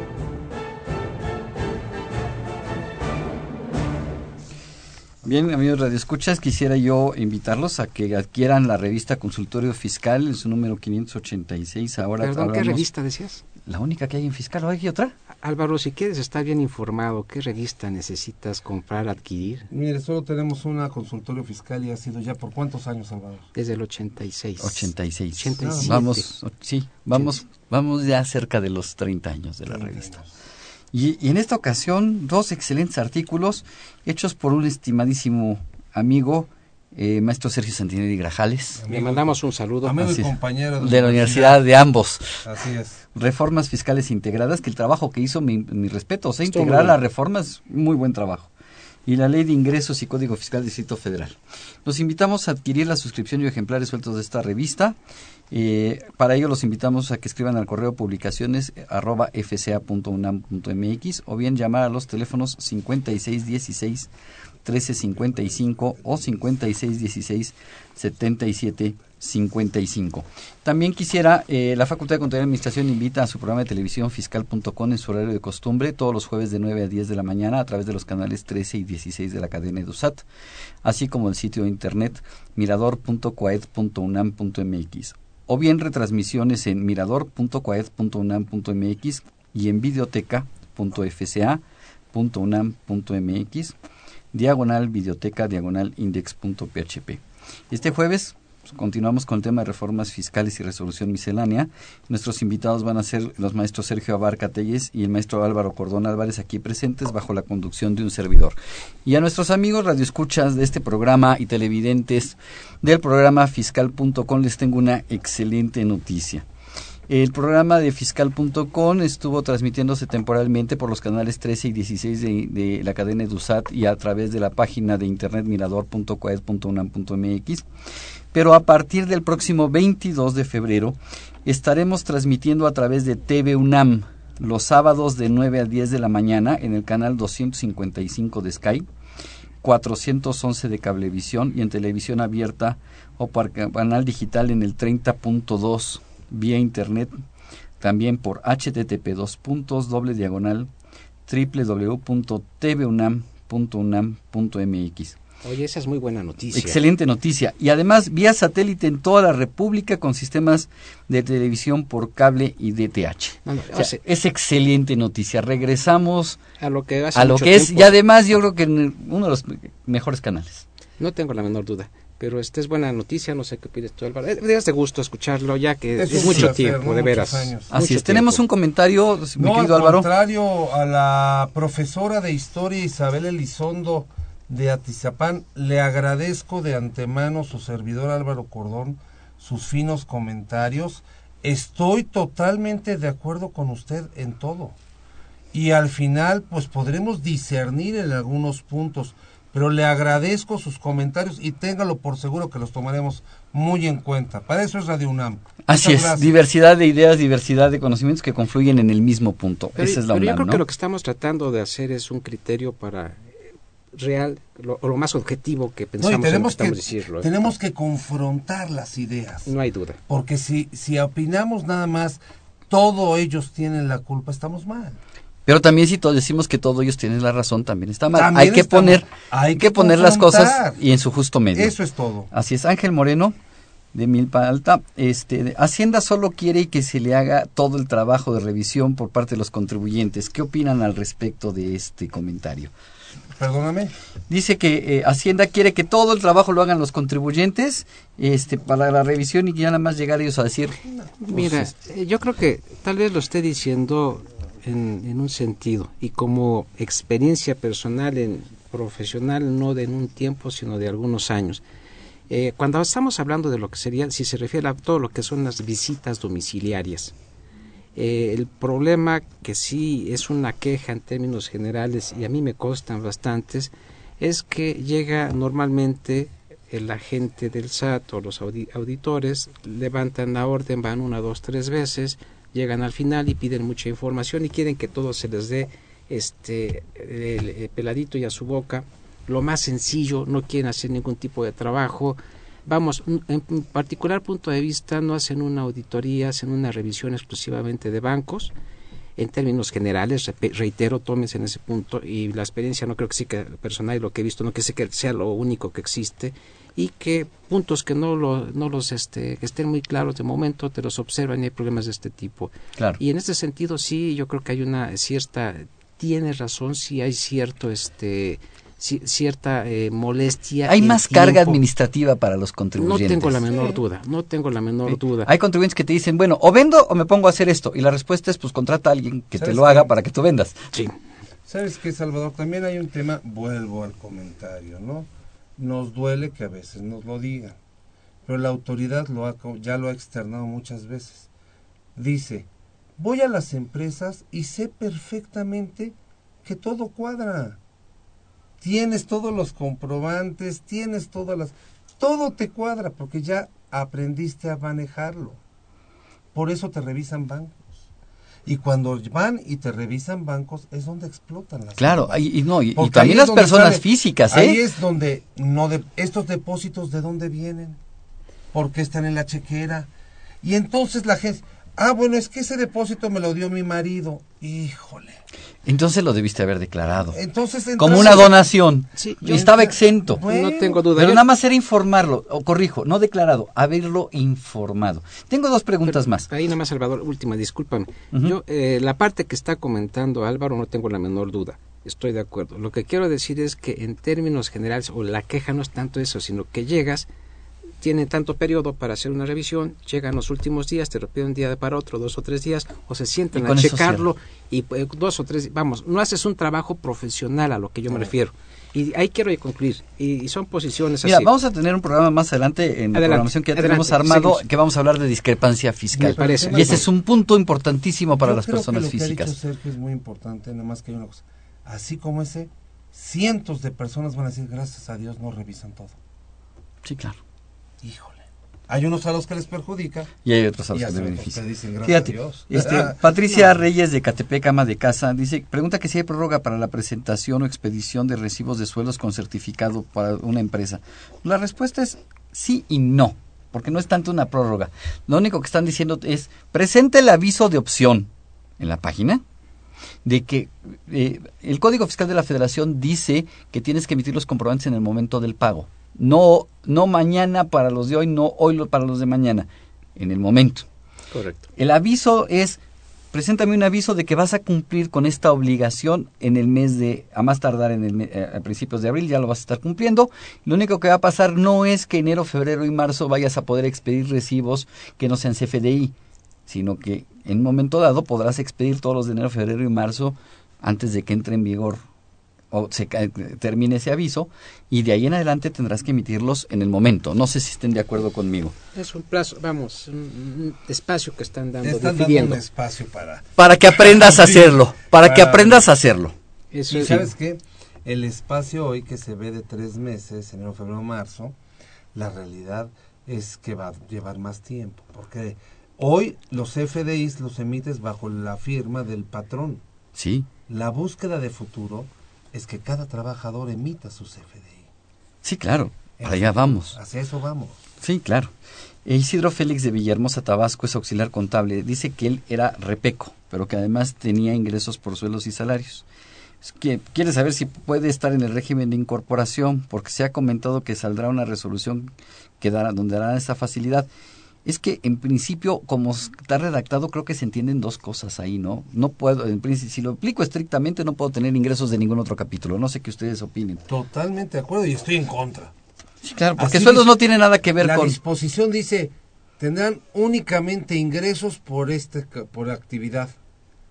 Bien, amigos radioescuchas, quisiera yo invitarlos a que adquieran la revista Consultorio Fiscal en su número 586. Ahora Perdón, ¿qué revista decías? La única que hay en Fiscal, ¿o hay otra? Álvaro, si quieres estar bien informado, ¿qué revista necesitas comprar, adquirir? Mire, solo tenemos una consultorio fiscal y ha sido ya por cuántos años, Salvador. Desde el 86. 86. 87. Vamos, sí, vamos, vamos ya cerca de los 30 años de la revista. Y, y en esta ocasión, dos excelentes artículos hechos por un estimadísimo amigo, eh, maestro Sergio Santinelli Grajales, Le mandamos un saludo. Amigo Así y es. compañero de la Universidad de ambos. Así es. Reformas fiscales integradas, que el trabajo que hizo, mi, mi respeto, o sea, Estuvo integrar muy las reformas, muy buen trabajo. Y la Ley de Ingresos y Código Fiscal del Distrito Federal. Los invitamos a adquirir la suscripción y ejemplares sueltos de esta revista. Eh, para ello los invitamos a que escriban al correo publicaciones arroba fca.unam.mx o bien llamar a los teléfonos 5616 1355 o 5616 77 55. También quisiera, eh, la Facultad de Contaduría y Administración invita a su programa de televisión fiscal.com en su horario de costumbre todos los jueves de 9 a 10 de la mañana a través de los canales 13 y 16 de la cadena EduSat, así como el sitio de internet mirador.coed.unam.mx o bien retransmisiones en mirador.coed.unam.mx y en videoteca.fca.unam.mx diagonal videoteca diagonal index.php. Este jueves pues, continuamos con el tema de reformas fiscales y resolución miscelánea. Nuestros invitados van a ser los maestros Sergio Abarca Telles y el maestro Álvaro Cordón Álvarez aquí presentes bajo la conducción de un servidor. Y a nuestros amigos radioescuchas de este programa y televidentes del programa fiscal.com les tengo una excelente noticia. El programa de fiscal.com estuvo transmitiéndose temporalmente por los canales 13 y 16 de, la cadena EduSat y a través de la página de internet mirador.coed.unam.mx. Pero a partir del próximo 22 de febrero estaremos transmitiendo a través de TV UNAM los sábados de 9 a 10 de la mañana en el canal 255 de Sky, 411 de Cablevisión y en televisión abierta o por canal digital en el 30.2 vía internet, también por http dos puntos doble diagonal www.tvunam.unam.mx. Oye, esa es muy buena noticia. Excelente noticia. Y además, vía satélite en toda la República con sistemas de televisión por cable y DTH. es excelente noticia. Regresamos a lo que, a lo que es, y además yo creo que uno de los mejores canales. No tengo la menor duda pero esta es buena noticia, no sé qué pides tú, Álvaro. Es eh, de gusto escucharlo, ya que es, mucho tiempo, de veras. Así es, tenemos un comentario, mi no, al contrario, a la profesora de Historia Isabel Elizondo de Atizapán, le agradezco de antemano su servidor Álvaro Cordón, sus finos comentarios. Estoy totalmente de acuerdo con usted en todo. Y al final, pues podremos discernir en algunos puntos pero le agradezco sus comentarios y téngalo por seguro que los tomaremos muy en cuenta. Para eso es Radio UNAM. Así es, diversidad de ideas, diversidad de conocimientos que confluyen en el mismo punto. Esa es la pero yo creo que lo que estamos tratando de hacer es un criterio para real, lo, o lo más objetivo que pensamos tenemos que, decirlo. Tenemos que confrontar las ideas. No hay duda. Porque si, si opinamos nada más, todos ellos tienen la culpa, estamos mal. Pero también si todos decimos que todos ellos tienen la razón, también está mal. hay que poner, hay que, poner las cosas y en su justo medio. Eso es todo. Así es, Ángel Moreno de Milpa Alta, este, Hacienda solo quiere que se le haga todo el trabajo de revisión por parte de los contribuyentes. ¿Qué opinan al respecto de este comentario? Perdóname. Dice que eh, Hacienda quiere que todo el trabajo lo hagan los contribuyentes este, para la revisión y que ya nada más llegar ellos a decir. Mira, este". yo creo que tal vez lo esté diciendo en, un sentido y como experiencia personal en profesional no de en un tiempo sino de algunos años eh, cuando estamos hablando de lo que sería si se refiere a todo lo que son las visitas domiciliarias eh, el problema que sí es una queja en términos generales y a mí me costan bastantes es que llega normalmente el agente del SAT o los auditores levantan la orden, van una, dos, tres veces, llegan al final y piden mucha información y quieren que todo se les dé este el, peladito y a su boca. Lo más sencillo no quieren hacer ningún tipo de trabajo vamos en particular punto de vista no hacen una auditoría hacen una revisión exclusivamente de bancos en términos generales, reitero, tómense en ese punto y la experiencia no creo que sí que personal y lo que he visto no que sea lo único que existe y que puntos que no, lo, no los este, que estén muy claros de momento te los observan y hay problemas de este tipo. Y en este sentido sí, yo creo que hay una cierta, tiene razón, sí hay cierto este cierta eh, molestia. Hay más carga administrativa para los contribuyentes. No tengo la menor duda, no tengo la menor duda. Hay contribuyentes que te dicen, bueno, o vendo o me pongo a hacer esto. Y la respuesta es, pues contrata a alguien que te lo haga para que tú vendas. Sí. ¿Sabes qué, Salvador? También hay un tema, vuelvo al comentario, ¿no? Nos duele que a veces nos lo digan, pero la autoridad lo ha, ya lo ha externado muchas veces. Dice, voy a las empresas y sé perfectamente que todo cuadra. Tienes todos los comprobantes, tienes todas las... Todo te cuadra porque ya aprendiste a manejarlo. Por eso te revisan bancos. Y cuando van y te revisan bancos es donde explotan las Claro, y, no, y, también las personas físicas, ¿eh? Ahí es donde no de, estos depósitos de dónde vienen. ¿por qué están en la chequera? Y entonces la gente, ah, bueno, es que ese depósito me lo dio mi marido. Híjole. Entonces lo debiste haber declarado. Entonces, Como una donación. Sí, Yo estaba exento. Bueno, no tengo duda. Pero nada más era informarlo, o corrijo, no declarado, haberlo informado. Tengo dos preguntas más. Ahí nada más, Salvador, última, discúlpame. Yo, eh, la parte que está comentando Álvaro no tengo la menor duda. Estoy de acuerdo. Lo que quiero decir es que en términos generales, o la queja no es tanto eso, sino que llegas, tiene tanto periodo para hacer una revisión, llegan los últimos días, te lo piden un día para otro, dos o tres días, o se sientan a checarlo y eh, dos o tres, vamos, no haces un trabajo profesional a lo que yo me refiero. Y ahí quiero concluir. Y, y son posiciones Mira, así. vamos a tener un programa más adelante en la programación que ya tenemos armado, seguimos. que vamos a hablar de discrepancia fiscal. Me parece. Y ese es un punto importantísimo para Yo las creo que personas lo que ha físicas. dicho Sergio es muy importante, nada más que hay una cosa. Así como ese, cientos de personas van a decir, gracias a Dios no revisan todo. Sí, claro. Híjole. Hay unos a los que les perjudica. Y hay otros a los que hay le otros que benefician. dicen, gracias Fíjate, Dios. este, Ah, Patricia no. Reyes de Catepec, ama de casa, dice, pregunta que si hay prórroga para la presentación o expedición de recibos de sueldos con certificado para una empresa. La respuesta es sí y no, porque no es tanto una prórroga. Lo único que están diciendo es, presente el aviso de opción en la página de que eh, el Código Fiscal de la Federación dice que tienes que emitir los comprobantes en el momento del pago. No, no mañana para los de hoy, no hoy para los de mañana, en el momento. Correcto. El aviso es, preséntame un aviso de que vas a cumplir con esta obligación en el mes de, a más tardar en el, eh, a principios de abril, ya lo vas a estar cumpliendo. Lo único que va a pasar no es que enero, febrero y marzo vayas a poder expedir recibos que no sean CFDI, sino que en un momento dado podrás expedir todos los de enero, febrero y marzo antes de que entre en vigor o se termine ese aviso y de ahí en adelante tendrás que emitirlos en el momento. No sé si estén de acuerdo conmigo. Es un plazo, vamos, un, espacio que están dando, Están dando un espacio para... Para que aprendas a hacerlo, para que aprendas a hacerlo. Eso Y es- sabes qué, el espacio hoy que se ve de tres meses, enero, febrero, marzo, la realidad es que va a llevar más tiempo, porque hoy los FDIs los emites bajo la firma del patrón. Sí, La búsqueda de futuro es que cada trabajador emita sus FDI. sí, claro. Para allá vamos. Hacia eso vamos. Sí, claro. E Isidro Félix de Villahermosa, Tabasco, es auxiliar contable. Dice que él era repeco, pero que además tenía ingresos por sueldos y salarios. Es que quiere saber si puede estar en el régimen de incorporación, porque se ha comentado que saldrá una resolución que dará, donde dará esa facilidad. Es que en principio, como está redactado, creo que se entienden dos cosas ahí, ¿no? No puedo, en principio, si lo aplico estrictamente, no puedo tener ingresos de ningún otro capítulo. No sé qué ustedes opinen. Totalmente de acuerdo y estoy en contra. Sí, claro, porque Así sueldos dice- no tiene nada que ver la con... disposición dice, tendrán únicamente ingresos por este por actividad.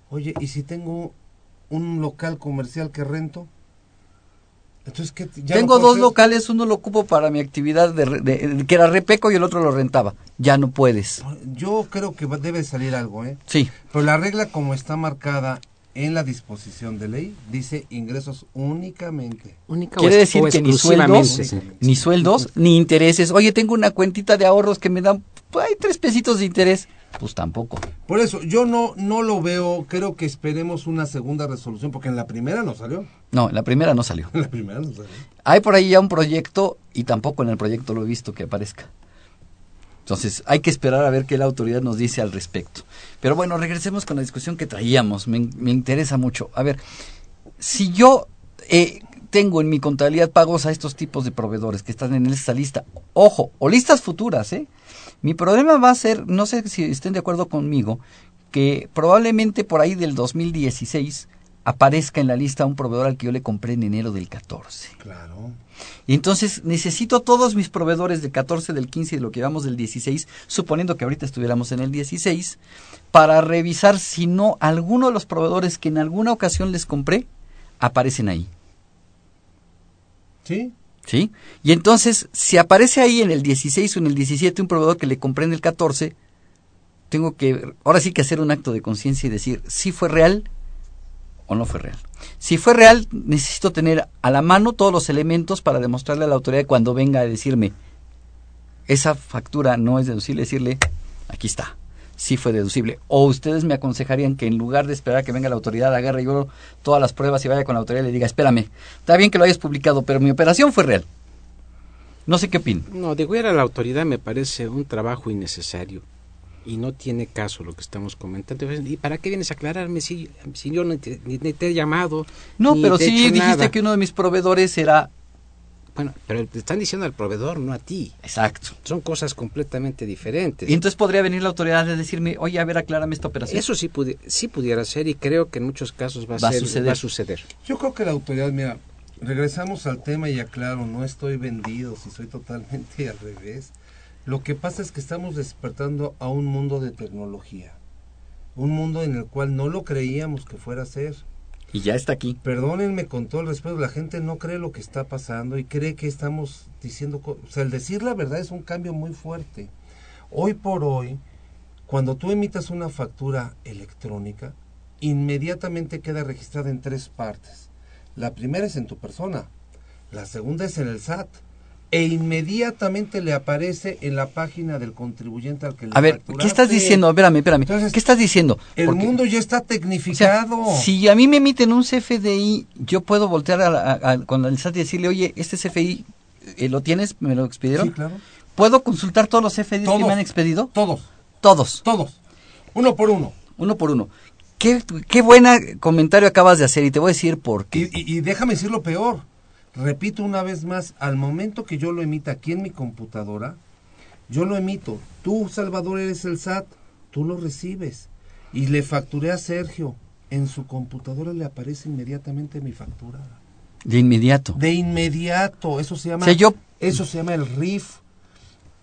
Oye, ¿y si tengo un local comercial que rento? Entonces, ¿qué? ¿Ya Tengo dos hacer? locales, uno lo ocupo para mi actividad de, re- de- que era repeco y el otro lo rentaba. Ya no puedes. Yo creo que va- debe salir algo, ¿eh? Sí, Pero la regla como está marcada en la disposición de ley dice ingresos únicamente. única quiere decir que ni sueldos, ni sueldos, ni intereses. Oye, tengo una cuentita de ahorros que me dan, pues, hay tres pesitos de interés. Pues tampoco. Por eso, yo no, no lo veo, creo que esperemos una segunda resolución, porque en la primera no salió. No, la primera no salió. En la primera no salió. Hay por ahí ya un proyecto y tampoco en el proyecto lo he visto que aparezca. Entonces, hay que esperar a ver qué la autoridad nos dice al respecto. Pero bueno, regresemos con la discusión que traíamos. Me, me interesa mucho. A ver, si yo eh, tengo en mi contabilidad pagos a estos tipos de proveedores que están en esta lista, ojo, o listas futuras, ¿eh? Mi problema va a ser, no sé si estén de acuerdo conmigo, que probablemente por ahí del 2016 aparezca en la lista un proveedor al que yo le compré en enero del 14. Claro. Y entonces necesito todos mis proveedores del 14, del 15 y de lo que llevamos del 16, suponiendo que ahorita estuviéramos en el 16, para revisar si no alguno de los proveedores que en alguna ocasión les compré aparecen ahí. ¿Sí? ¿Sí? Y entonces, si aparece ahí en el 16 o en el 17 un proveedor que le compré en el 14, tengo que, ahora sí que hacer un acto de conciencia y decir si fue real o no fue real. Si fue real, necesito tener a la mano todos los elementos para demostrarle a la autoridad cuando venga a decirme esa factura no es deducible, decirle aquí está, sí fue deducible. O ustedes me aconsejarían que en lugar de esperar a que venga la autoridad, agarre yo todas las pruebas y vaya con la autoridad y le diga, espérame, está bien que lo hayas publicado, pero mi operación fue real. No sé qué opina. No, degüer a la autoridad me parece un trabajo innecesario y no tiene caso lo que estamos comentando. ¿Y para qué vienes a aclararme si, si yo ni te, ni te he llamado? No, pero sí dijiste nada? que uno de mis proveedores era... Bueno, pero te están diciendo al proveedor, no a ti. Exacto. Son cosas completamente diferentes. Y entonces podría venir la autoridad a decirme, oye, a ver, aclárame esta operación. Eso sí, pudi- sí pudiera ser y creo que en muchos casos va a, Va a ser- suceder. va a suceder. Yo creo que la autoridad, mira, regresamos al tema y aclaro, no estoy vendido, si soy totalmente al revés. Lo que pasa es que estamos despertando a un mundo de tecnología, un mundo en el cual no lo creíamos que fuera a ser. Y ya está aquí. Perdónenme con todo el respeto, la gente no cree lo que está pasando y cree que estamos diciendo, o sea, el decir la verdad es un cambio muy fuerte. Hoy por hoy, cuando tú emitas una factura electrónica, inmediatamente queda registrada en tres partes. La primera es en tu persona, la segunda es en el SAT e inmediatamente le aparece en la página del contribuyente al que le A ver, ¿qué estás diciendo? Espérame, espérame. Entonces, ¿Qué estás diciendo? El Porque- mundo ya está o sea, tecnificado. si a mí me emiten un CFDI, yo puedo voltear a la- a- a- con el SAT y decirle, oye, este CFI, eh, ¿lo tienes? ¿Me lo expidieron? Sí, claro. ¿Puedo consultar todos los CFDIs que me han expedido? Todos, Todos, todos. Uno por uno. uno por uno. Qué, qué buen comentario acabas de hacer y te voy a decir por qué. Y, y- y déjame decir lo peor. Repito una vez más, al momento que yo lo emita aquí en mi computadora, yo lo emito. Tú, Salvador, eres el SAT, tú lo recibes. Y le facturé a Sergio. En su computadora le aparece inmediatamente mi factura. De inmediato. De inmediato. Eso se llama, O sea, yo- eso se llama el RIF.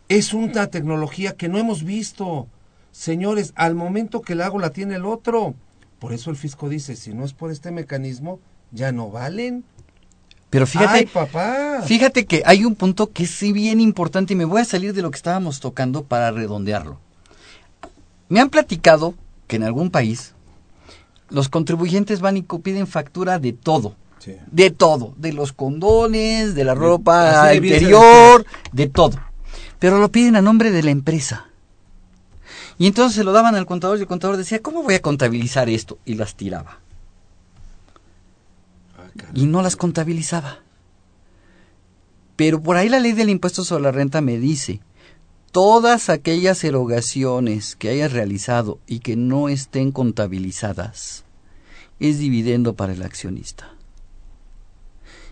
Es una tecnología que no hemos visto. Señores, al momento que la hago la tiene el otro. Por eso el fisco dice, si no es por este mecanismo, ya no valen. Pero fíjate, Ay, papá. Fíjate que hay un punto que es sí bien importante y me voy a salir de lo que estábamos tocando para redondearlo. Me han platicado que en algún país los contribuyentes van y piden factura de todo. Sí. De todo, de los condones, de la ropa ser. interior, de todo. Pero lo piden a nombre de la empresa. Y entonces se lo daban al contador y el contador decía, ¿cómo voy a contabilizar esto? Y las tiraba. Y no las contabilizaba. Pero por ahí la ley del impuesto sobre la renta me dice, todas aquellas erogaciones que hayas realizado y que no estén contabilizadas, es dividendo para el accionista.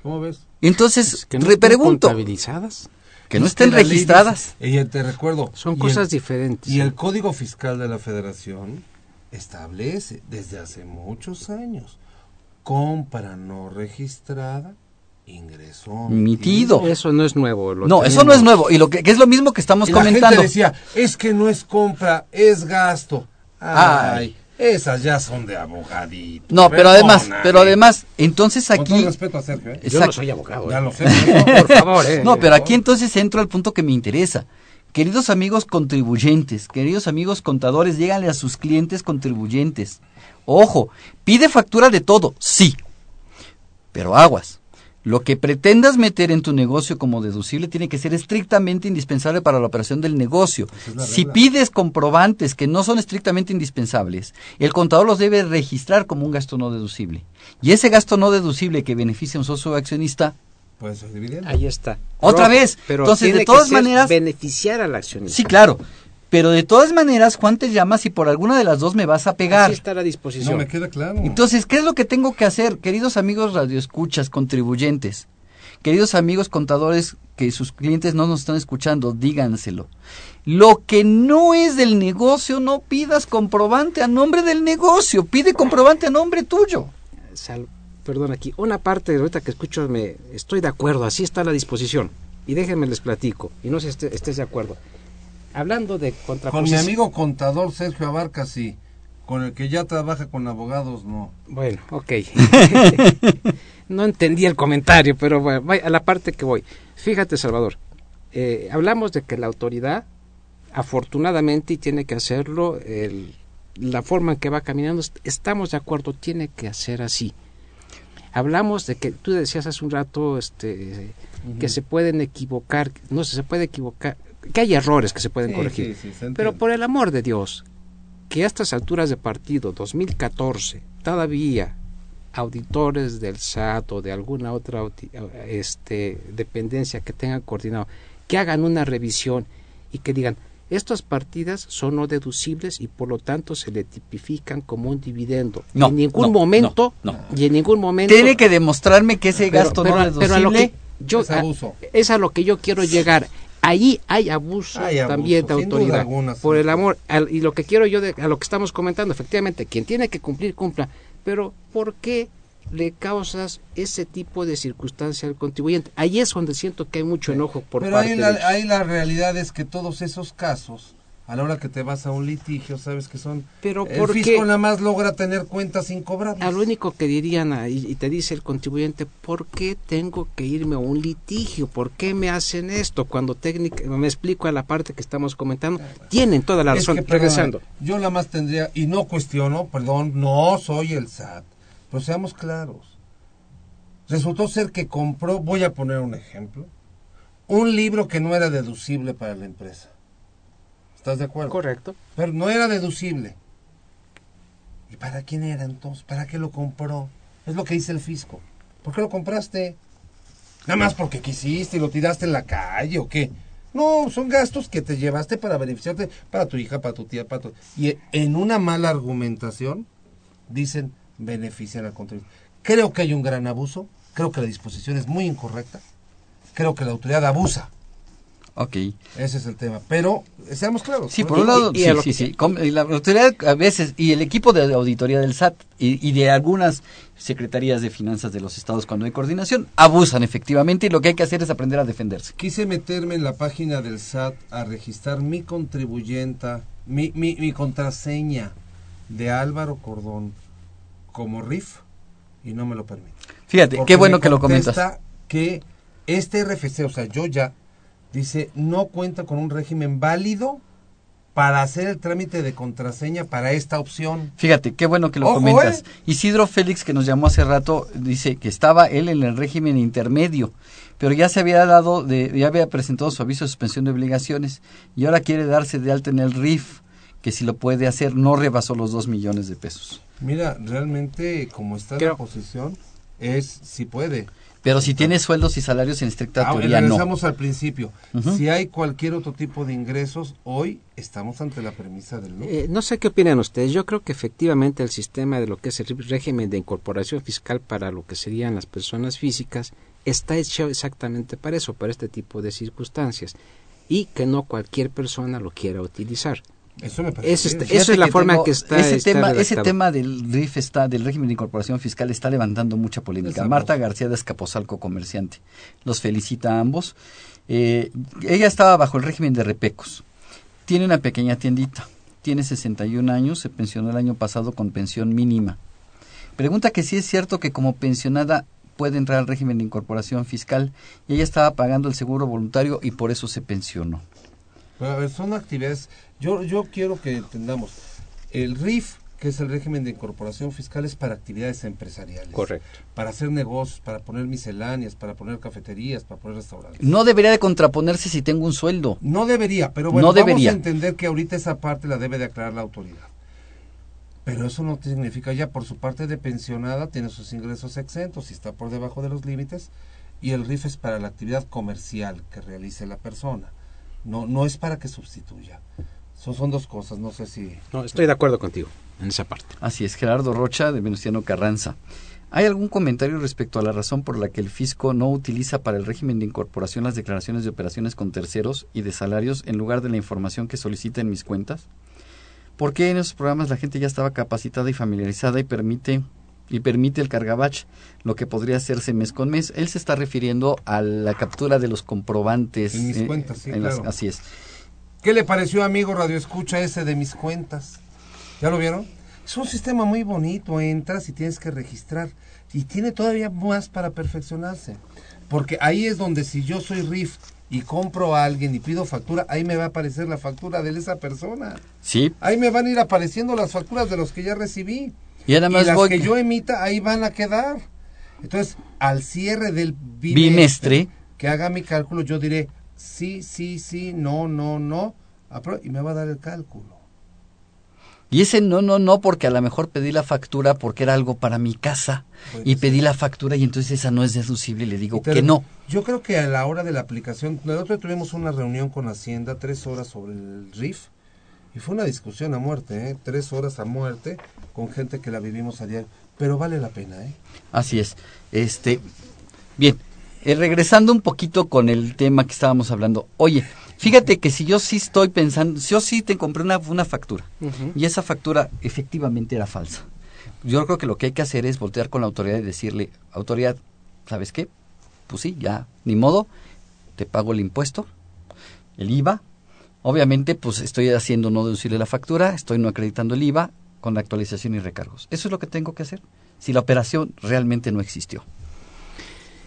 ¿Cómo ves? Entonces, que no re- están pregunto, contabilizadas. que no Es estén registradas. dice- y te recuerdo. Son cosas el- diferentes. Y el Código Fiscal de la Federación establece desde hace muchos años compra no registrada, ingreso Emitido. Eso no es nuevo. lo No, eso no es nuevo. Y lo que, que es lo mismo que estamos Y la comentando. gente decía, es que no es compra, es gasto. Ay, Ay. esas ya son de abogadito. No, pero además, pero además, entonces Con todo aquí... respeto a Sergio, ¿eh? Yo no soy abogado. Ya ¿eh? lo sé. Por favor, ¿eh? No, pero aquí entonces entro al punto que me interesa. Queridos amigos contribuyentes, queridos amigos contadores, lléganle a sus clientes contribuyentes. Ojo, pide factura de todo, sí. Pero aguas. Lo que pretendas meter en tu negocio como deducible tiene que ser estrictamente indispensable para la operación del negocio. Si pides comprobantes que no son estrictamente indispensables, el contador los debe registrar como un gasto no deducible. Y ese gasto no deducible que beneficia a un socio accionista Puede ser dividendo. Ahí está. Otra Pero- vez. Pero Entonces, de todas ser maneras- beneficiar al accionista. Sí, claro. Pero de todas maneras, Juan te llama si por alguna de las dos me vas a pegar. Así está a la disposición. No, me queda claro. Entonces, ¿qué es lo que tengo que hacer, queridos amigos radioescuchas, contribuyentes? Queridos amigos contadores que sus clientes no nos están escuchando, díganselo. Lo que no es del negocio, no pidas comprobante a nombre del negocio, pide comprobante a nombre tuyo. Sal- perdón, aquí, una parte ahorita que escucho, me estoy de acuerdo, así está a la disposición. Y déjenme les platico, y no sé si esté- estés de acuerdo. Hablando de Con mi contraposición. amigo contador Sergio Abarca, sí. Con el que ya trabaja con abogados, no. Bueno, ok. no entendí el comentario, pero bueno, vaya, a la parte que voy. Fíjate, Salvador, eh, hablamos de que la autoridad, afortunadamente, y tiene que hacerlo, el- la forma en que va caminando, est- estamos de acuerdo, tiene que hacer así. Hablamos de que tú decías hace un rato este, que se pueden equivocar, no sé, se puede equivocar, que hay errores que se pueden Sí, corregir. sí, sí, se entiende. Pero por el amor de Dios, que a estas alturas de partido, 2014, todavía auditores del SAT o de alguna otra este, dependencia que tengan coordinado, que hagan una revisión y que digan, estas partidas son no deducibles y por lo tanto se le tipifican como un dividendo. No, en ningún no, momento, no, no. y en ningún momento. Tiene que demostrarme que ese gasto pero, no pero, deducible. pero a lo que yo, es abuso. A, es a lo que yo quiero llegar. Ahí hay abuso, Hay abuso, también de autoridad. alguna, sí. por el amor. al- y lo que quiero yo, de, a lo que estamos comentando, efectivamente, quien tiene que cumplir, cumpla. Pero, ¿por qué le causas ese tipo de circunstancia al contribuyente? Ahí es donde siento que hay mucho enojo por Pero parte ahí la, de ahí la realidad es que todos esos casos, a la hora que te vas a un litigio, sabes que son... Pero el ¿por fisco nada más logra tener cuentas incobrables. A lo único que dirían, ah, y, y te dice el contribuyente, ¿por qué tengo que irme a un litigio? ¿Por qué me hacen esto? Cuando técnica, me explico a la parte que estamos comentando, tienen toda la Es razón. que, perdóname, Regresando. Yo la más tendría, y no cuestiono, perdón, no soy el SAT, pero seamos claros. Resultó ser que compró, voy a poner un ejemplo, un libro que no era deducible para la empresa. ¿Estás de acuerdo? Correcto. Pero no era deducible. ¿Y para quién era entonces? ¿Para qué lo compró? Es lo que dice el fisco. ¿Por qué lo compraste? Nada más porque quisiste y lo tiraste en la calle o qué. No, son gastos que te llevaste para beneficiarte para tu hija, para tu tía, para tu... Y en una mala argumentación dicen benefician al contribuyente. Creo que hay un gran abuso, creo que la disposición es muy incorrecta, creo que la autoridad abusa. Ok. Ese es el tema. Pero, seamos claros. Sí, por un lado, y sí, sí, sí. Y La autoridad a veces, y el equipo de auditoría del SAT y, y de algunas secretarías de finanzas de los estados cuando hay coordinación, abusan efectivamente y lo que hay que hacer es aprender a defenderse. Quise meterme en la página del SAT a registrar mi contribuyenta, mi, mi, mi contraseña de Álvaro Cordón como RIF y no me lo permite. Fíjate, Porque qué bueno me que lo comentas. que este RFC, o sea, yo ya, dice, no cuenta con un régimen válido para hacer el trámite de contraseña para esta opción. Fíjate, qué bueno que lo Ojo, comentas. ¿eh? Isidro Félix, que nos llamó hace rato, dice que estaba él en el régimen intermedio, pero ya se había dado, de, ya había presentado su aviso de suspensión de obligaciones y ahora quiere darse de alta en el RIF, que si lo puede hacer no rebasó los dos millones de pesos. Mira, realmente como está Creo- la posición, es si puede. Pero si tiene sueldos y salarios en estricta Ah, teoría, no. regresamos al principio. Si hay cualquier otro tipo de ingresos, hoy estamos ante la premisa del no. Eh, no sé qué opinan ustedes. Yo creo que efectivamente el sistema de lo que es el régimen de incorporación fiscal para lo que serían las personas físicas está hecho exactamente para eso, para este tipo de circunstancias. Y que no cualquier persona lo quiera utilizar. Eso me parece. Este-. Eso es la que forma tengo- que está- ese está tema ese tema del RIF está del régimen de incorporación fiscal está levantando mucha polémica Marta. García de Escaposalco comerciante los felicita a ambos Eh, ella estaba bajo el régimen de repecos tiene una pequeña tiendita tiene 61 años se pensionó el año pasado con pensión mínima pregunta que si es cierto que como pensionada puede entrar al régimen de incorporación fiscal y ella estaba pagando el seguro voluntario y por eso se pensionó Pero, a ver, son actividades. Yo, yo quiero que entendamos. El RIF, que es el régimen de incorporación fiscal, es para actividades empresariales. Correcto. Para hacer negocios, para poner misceláneas, para poner cafeterías, para poner restaurantes. no debería de contraponerse si tengo un sueldo No debería, pero bueno, No vamos debería. a entender que ahorita esa parte la debe de aclarar la autoridad. Pero eso no significa ya por su parte de pensionada tiene sus ingresos exentos y está por debajo de los límites y el RIF es para la actividad comercial que realice la persona. No no es para que sustituya. Son, son dos cosas, no sé si No, estoy de acuerdo contigo en esa parte. Así es, Gerardo Rocha de Venustiano Carranza. ¿Hay algún comentario respecto a la razón por la que el fisco no utiliza para el régimen de incorporación las declaraciones de operaciones con terceros y de salarios en lugar de la información que solicita en mis cuentas? ¿Por qué en esos programas la gente ya estaba capacitada y familiarizada y permite y permite el cargabach, lo que podría hacerse mes con mes? Él se está refiriendo a la captura de los comprobantes. En mis cuentas, sí, en las- claro. así es. ¿Qué le pareció, amigo Radio Escucha, ese de mis cuentas? ¿Ya lo vieron? Es un sistema muy bonito, entras y tienes que registrar. Y tiene todavía más para perfeccionarse. Porque ahí es donde si yo soy RIF y compro a alguien y pido factura, ahí me va a aparecer la factura de esa persona. Sí, Ahí me van a ir apareciendo las facturas de los que ya recibí. Y Y las voy que yo emita, ahí van a quedar. Entonces, al cierre del bimestre, Bimestre. que haga mi cálculo, yo diré sí, sí, sí, no, no, no, y me va a dar el cálculo. Y ese no, no, no, porque a lo mejor pedí la factura porque era algo para mi casa y pedí la factura y entonces esa no es deducible y le digo Pero que no. Yo creo que a la hora de la aplicación, nosotros tuvimos una reunión con Hacienda, tres horas sobre el RIF, y fue una discusión a muerte, ¿eh? tres horas a muerte, con gente que la vivimos a diario, pero vale la pena, ¿eh? Así es. Este, bien, eh, regresando un poquito con el tema que estábamos hablando. Oye, fíjate que si yo sí estoy pensando, si yo sí te compré una, una factura y esa factura efectivamente era falsa. Yo creo que lo que hay que hacer es voltear con la autoridad y decirle, autoridad, ¿sabes qué? Pues sí, ya, ni modo, te pago el impuesto, el IVA. Obviamente, pues estoy haciendo no deducirle la factura, estoy no acreditando el IVA con la actualización y recargos. Eso es lo que tengo que hacer si la operación realmente no existió.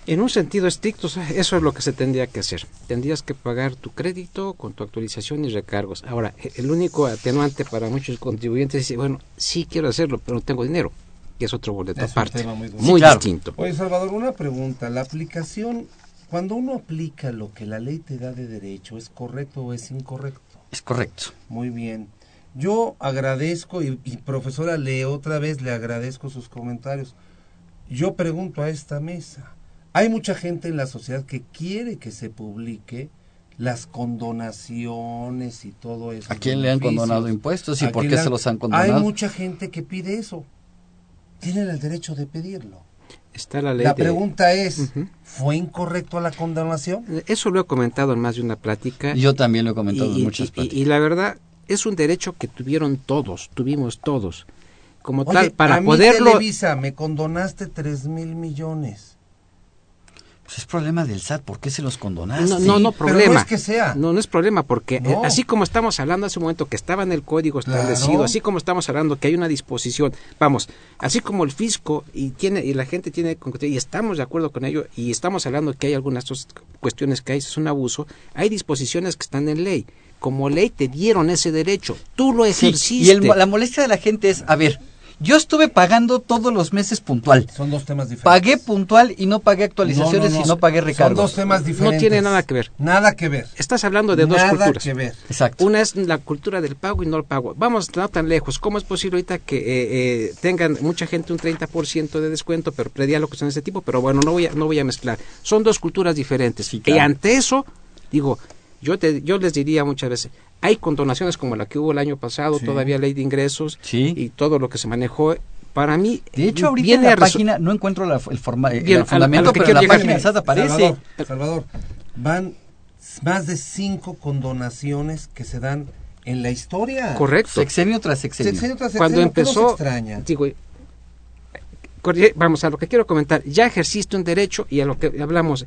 En un sentido estricto, eso es lo que se tendría que hacer. Tendrías que pagar tu crédito con tu actualización y recargos. Ahora, el único atenuante para muchos contribuyentes es decir, bueno, sí quiero hacerlo, pero no tengo dinero, que es otro boleto Es un aparte. tema muy muy Sí, claro. distinto. Oye, Salvador, una pregunta. ¿La aplicación, cuando uno aplica lo que la ley te da de derecho, es correcto o es incorrecto? Es correcto. Muy bien. Yo agradezco, y, y profesora Leo, otra vez le agradezco sus comentarios. Yo pregunto a esta mesa, hay mucha gente en la sociedad que quiere que se publique las condonaciones y todo eso. ¿A quién le han condonado impuestos y ¿A por qué le se los han condonado? Hay mucha gente que pide eso. Tienen el derecho de pedirlo. Está la ley La de- pregunta es. ¿fue incorrecto la condonación? Eso lo he comentado en más de una plática. Yo también lo he comentado y, en muchas y- pláticas. y la verdad, es un derecho que tuvieron todos, tuvimos todos. Como Oye, tal, para a mí poderlo... Televisa, me condonaste tres mil millones. Pues es problema del SAT, ¿por qué se los condonaste? No, no, no pero no problema. es que sea. No, no es problema, porque eh, así como estamos hablando hace un momento que estaba en el código Claro. establecido, así como estamos hablando que hay una disposición, vamos, así como el fisco y tiene y la gente tiene y estamos de acuerdo con ello y estamos hablando que hay algunas cuestiones que hay es un abuso, hay disposiciones que están en ley. Como ley te dieron ese derecho, tú lo Sí, ejerciste. y el- la molestia de la gente es, a ver, yo estuve pagando todos los meses puntual. Son dos temas diferentes. Pagué puntual y no pagué actualizaciones y no pagué Son recargos. dos temas diferentes. tiene nada que ver. Nada que ver. Estás hablando de dos nada culturas. que ver. Exacto. Una es la cultura del pago y no el pago. Vamos no tan lejos. ¿Cómo es posible ahorita que eh, eh, tengan mucha gente un 30% de descuento, pero predial lo que son ese tipo? Pero bueno, no voy a, no voy a mezclar. Son dos culturas diferentes. Sí, Y ante eso, digo, yo, te, yo les diría muchas veces, hay condonaciones como la que hubo el año pasado, Sí. todavía ley de ingresos Sí. y todo lo que se manejó. Para mí, De hecho, ahorita viene en la página no encuentro la- el, forma, el Bien, fundamento, que pero en la llegar- página SAT aparece. Salvador, Salvador, van más de cinco condonaciones que se dan en la historia. Correcto. Sexenio tras sexenio. Sexenio tras cuando sexenio, ¿qué nos empezó, extraña? digo, eh, vamos a lo que quiero comentar, ya ejerciste un derecho y a lo que hablamos,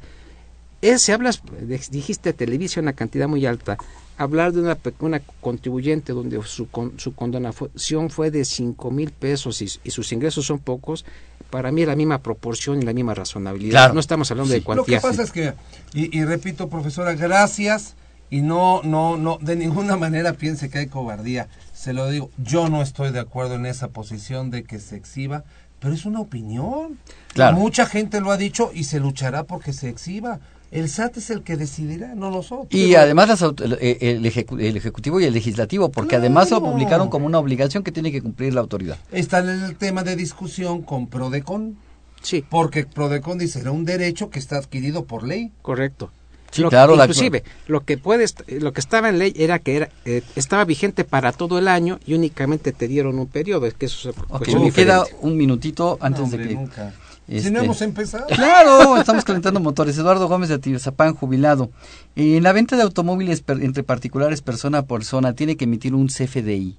es, si hablas, dijiste Televisa una cantidad muy alta, hablar de una, una contribuyente donde su, con- su condonación fue de cinco mil pesos y, y sus ingresos son pocos, para mí es la misma proporción y la misma razonabilidad. Claro. No estamos hablando de Lo que pasa es que, y, y repito, profesora, gracias, y no, no, no, de ninguna manera piense que hay cobardía. Se lo digo, yo no estoy de acuerdo en esa posición de que se exhiba, pero es una opinión. Claro. Mucha gente lo ha dicho y se luchará porque se exhiba. El SAT es el que decidirá, no nosotros. Y además las aut- el, el ejecu- el Ejecutivo y el Legislativo, porque además lo publicaron como una obligación que tiene que cumplir la autoridad. Está en el tema de discusión con Prodecon, Sí, porque Prodecon dice, era un derecho que está adquirido por ley. correcto. Sí, Lo- claro, la- inclusive lo que puedes lo que estaba en ley era que era eh, estaba vigente para todo el año y únicamente te dieron un periodo es que eso es Ok, cuestión me queda un minutito antes Hombre, de que... nunca. Si este, no hemos empezado. Claro, estamos calentando motores. Eduardo Gómez de Atizapán, jubilado. En la venta de automóviles per- entre particulares persona a persona tiene que emitir un CFDI.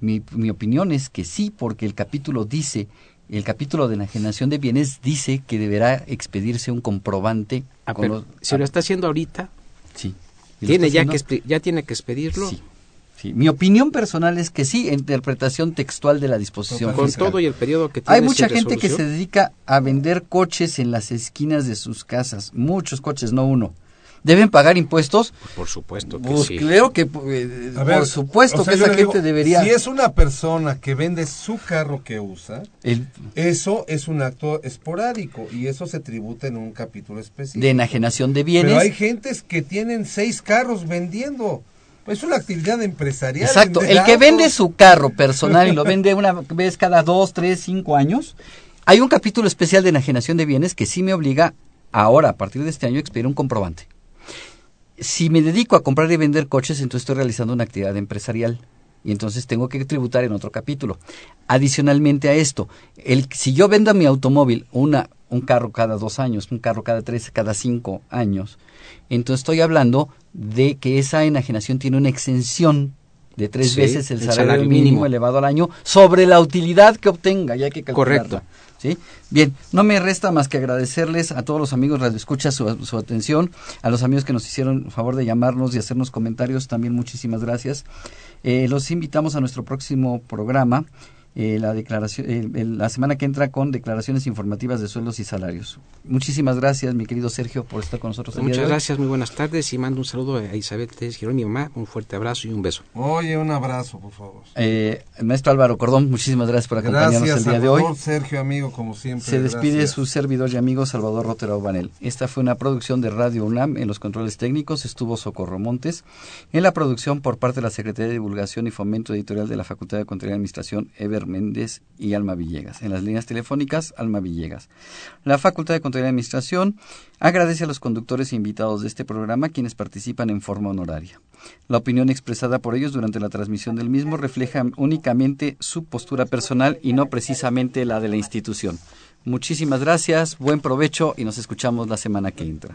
Mi, mi opinión es que sí, porque el capítulo dice, el capítulo de enajenación de bienes dice que deberá expedirse un comprobante. Ah, con pero los- si lo está haciendo ahorita sí. ¿Y lo tiene ya que ya tiene que expedirlo Sí, sí. Mi opinión personal es que sí, interpretación textual de la disposición con fiscal. todo y el periodo que tiene Hay mucha sin gente que se dedica a vender coches en las esquinas de sus casas. Muchos coches, no uno. ¿Deben pagar impuestos? por supuesto que Pues sí creo que, eh, ver, por supuesto o sea, que esa digo, gente debería... Si es una persona que vende su carro que usa, el- eso es un acto esporádico y eso se tributa en un capítulo específico. de enajenación de bienes. Pero hay gentes que tienen seis carros vendiendo. Es una actividad empresarial. Exacto, el que vende su carro personal y lo vende una vez cada dos, tres, cinco años, hay un capítulo especial de enajenación de bienes que sí me obliga ahora, a partir de este año, a expedir un comprobante. Si me dedico a comprar y vender coches, entonces estoy realizando una actividad empresarial y entonces tengo que tributar en otro capítulo. Adicionalmente a esto, el, si yo vendo mi automóvil, una, un carro cada dos años, un carro cada tres, cada cinco años, entonces estoy hablando de que esa enajenación tiene una exención de tres veces el, salario, mínimo, elevado al año sobre la utilidad que obtenga, ya hay que calcularla. Correcto. ¿Sí? Bien, no me resta más que agradecerles a todos los amigos Radio Escucha su, su atención, a los amigos que nos hicieron el favor de llamarnos y hacernos comentarios, también muchísimas gracias. Eh, los invitamos a nuestro próximo programa eh, la declaración la semana que entra con declaraciones informativas de sueldos y salarios. Muchísimas gracias, mi querido Sergio, por estar con nosotros. Muchas gracias, muy buenas tardes y mando un saludo a Isabel Tess Girón, mi mamá, un fuerte abrazo y un beso. Oye, un abrazo, por favor. Eh, maestro Álvaro Cordón, muchísimas gracias por acompañarnos el día de hoy. Sergio, amigo, como siempre. Se despide su servidor y amigo Salvador Rotero Banel. Esta fue una producción de Radio UNAM. En los controles técnicos estuvo Socorro Montes. En la producción por parte de la Secretaría de Divulgación y Fomento Editorial de la Facultad de Control y Administración, Ever Méndez y Alma Villegas. En las líneas telefónicas, Alma Villegas. La Facultad de Control y Administración agradece a los conductores e invitados de este programa quienes participan en forma honoraria. La opinión expresada por ellos durante la transmisión del mismo refleja únicamente su postura personal y no precisamente la de la institución. Muchísimas gracias, buen provecho y nos escuchamos la semana que entra.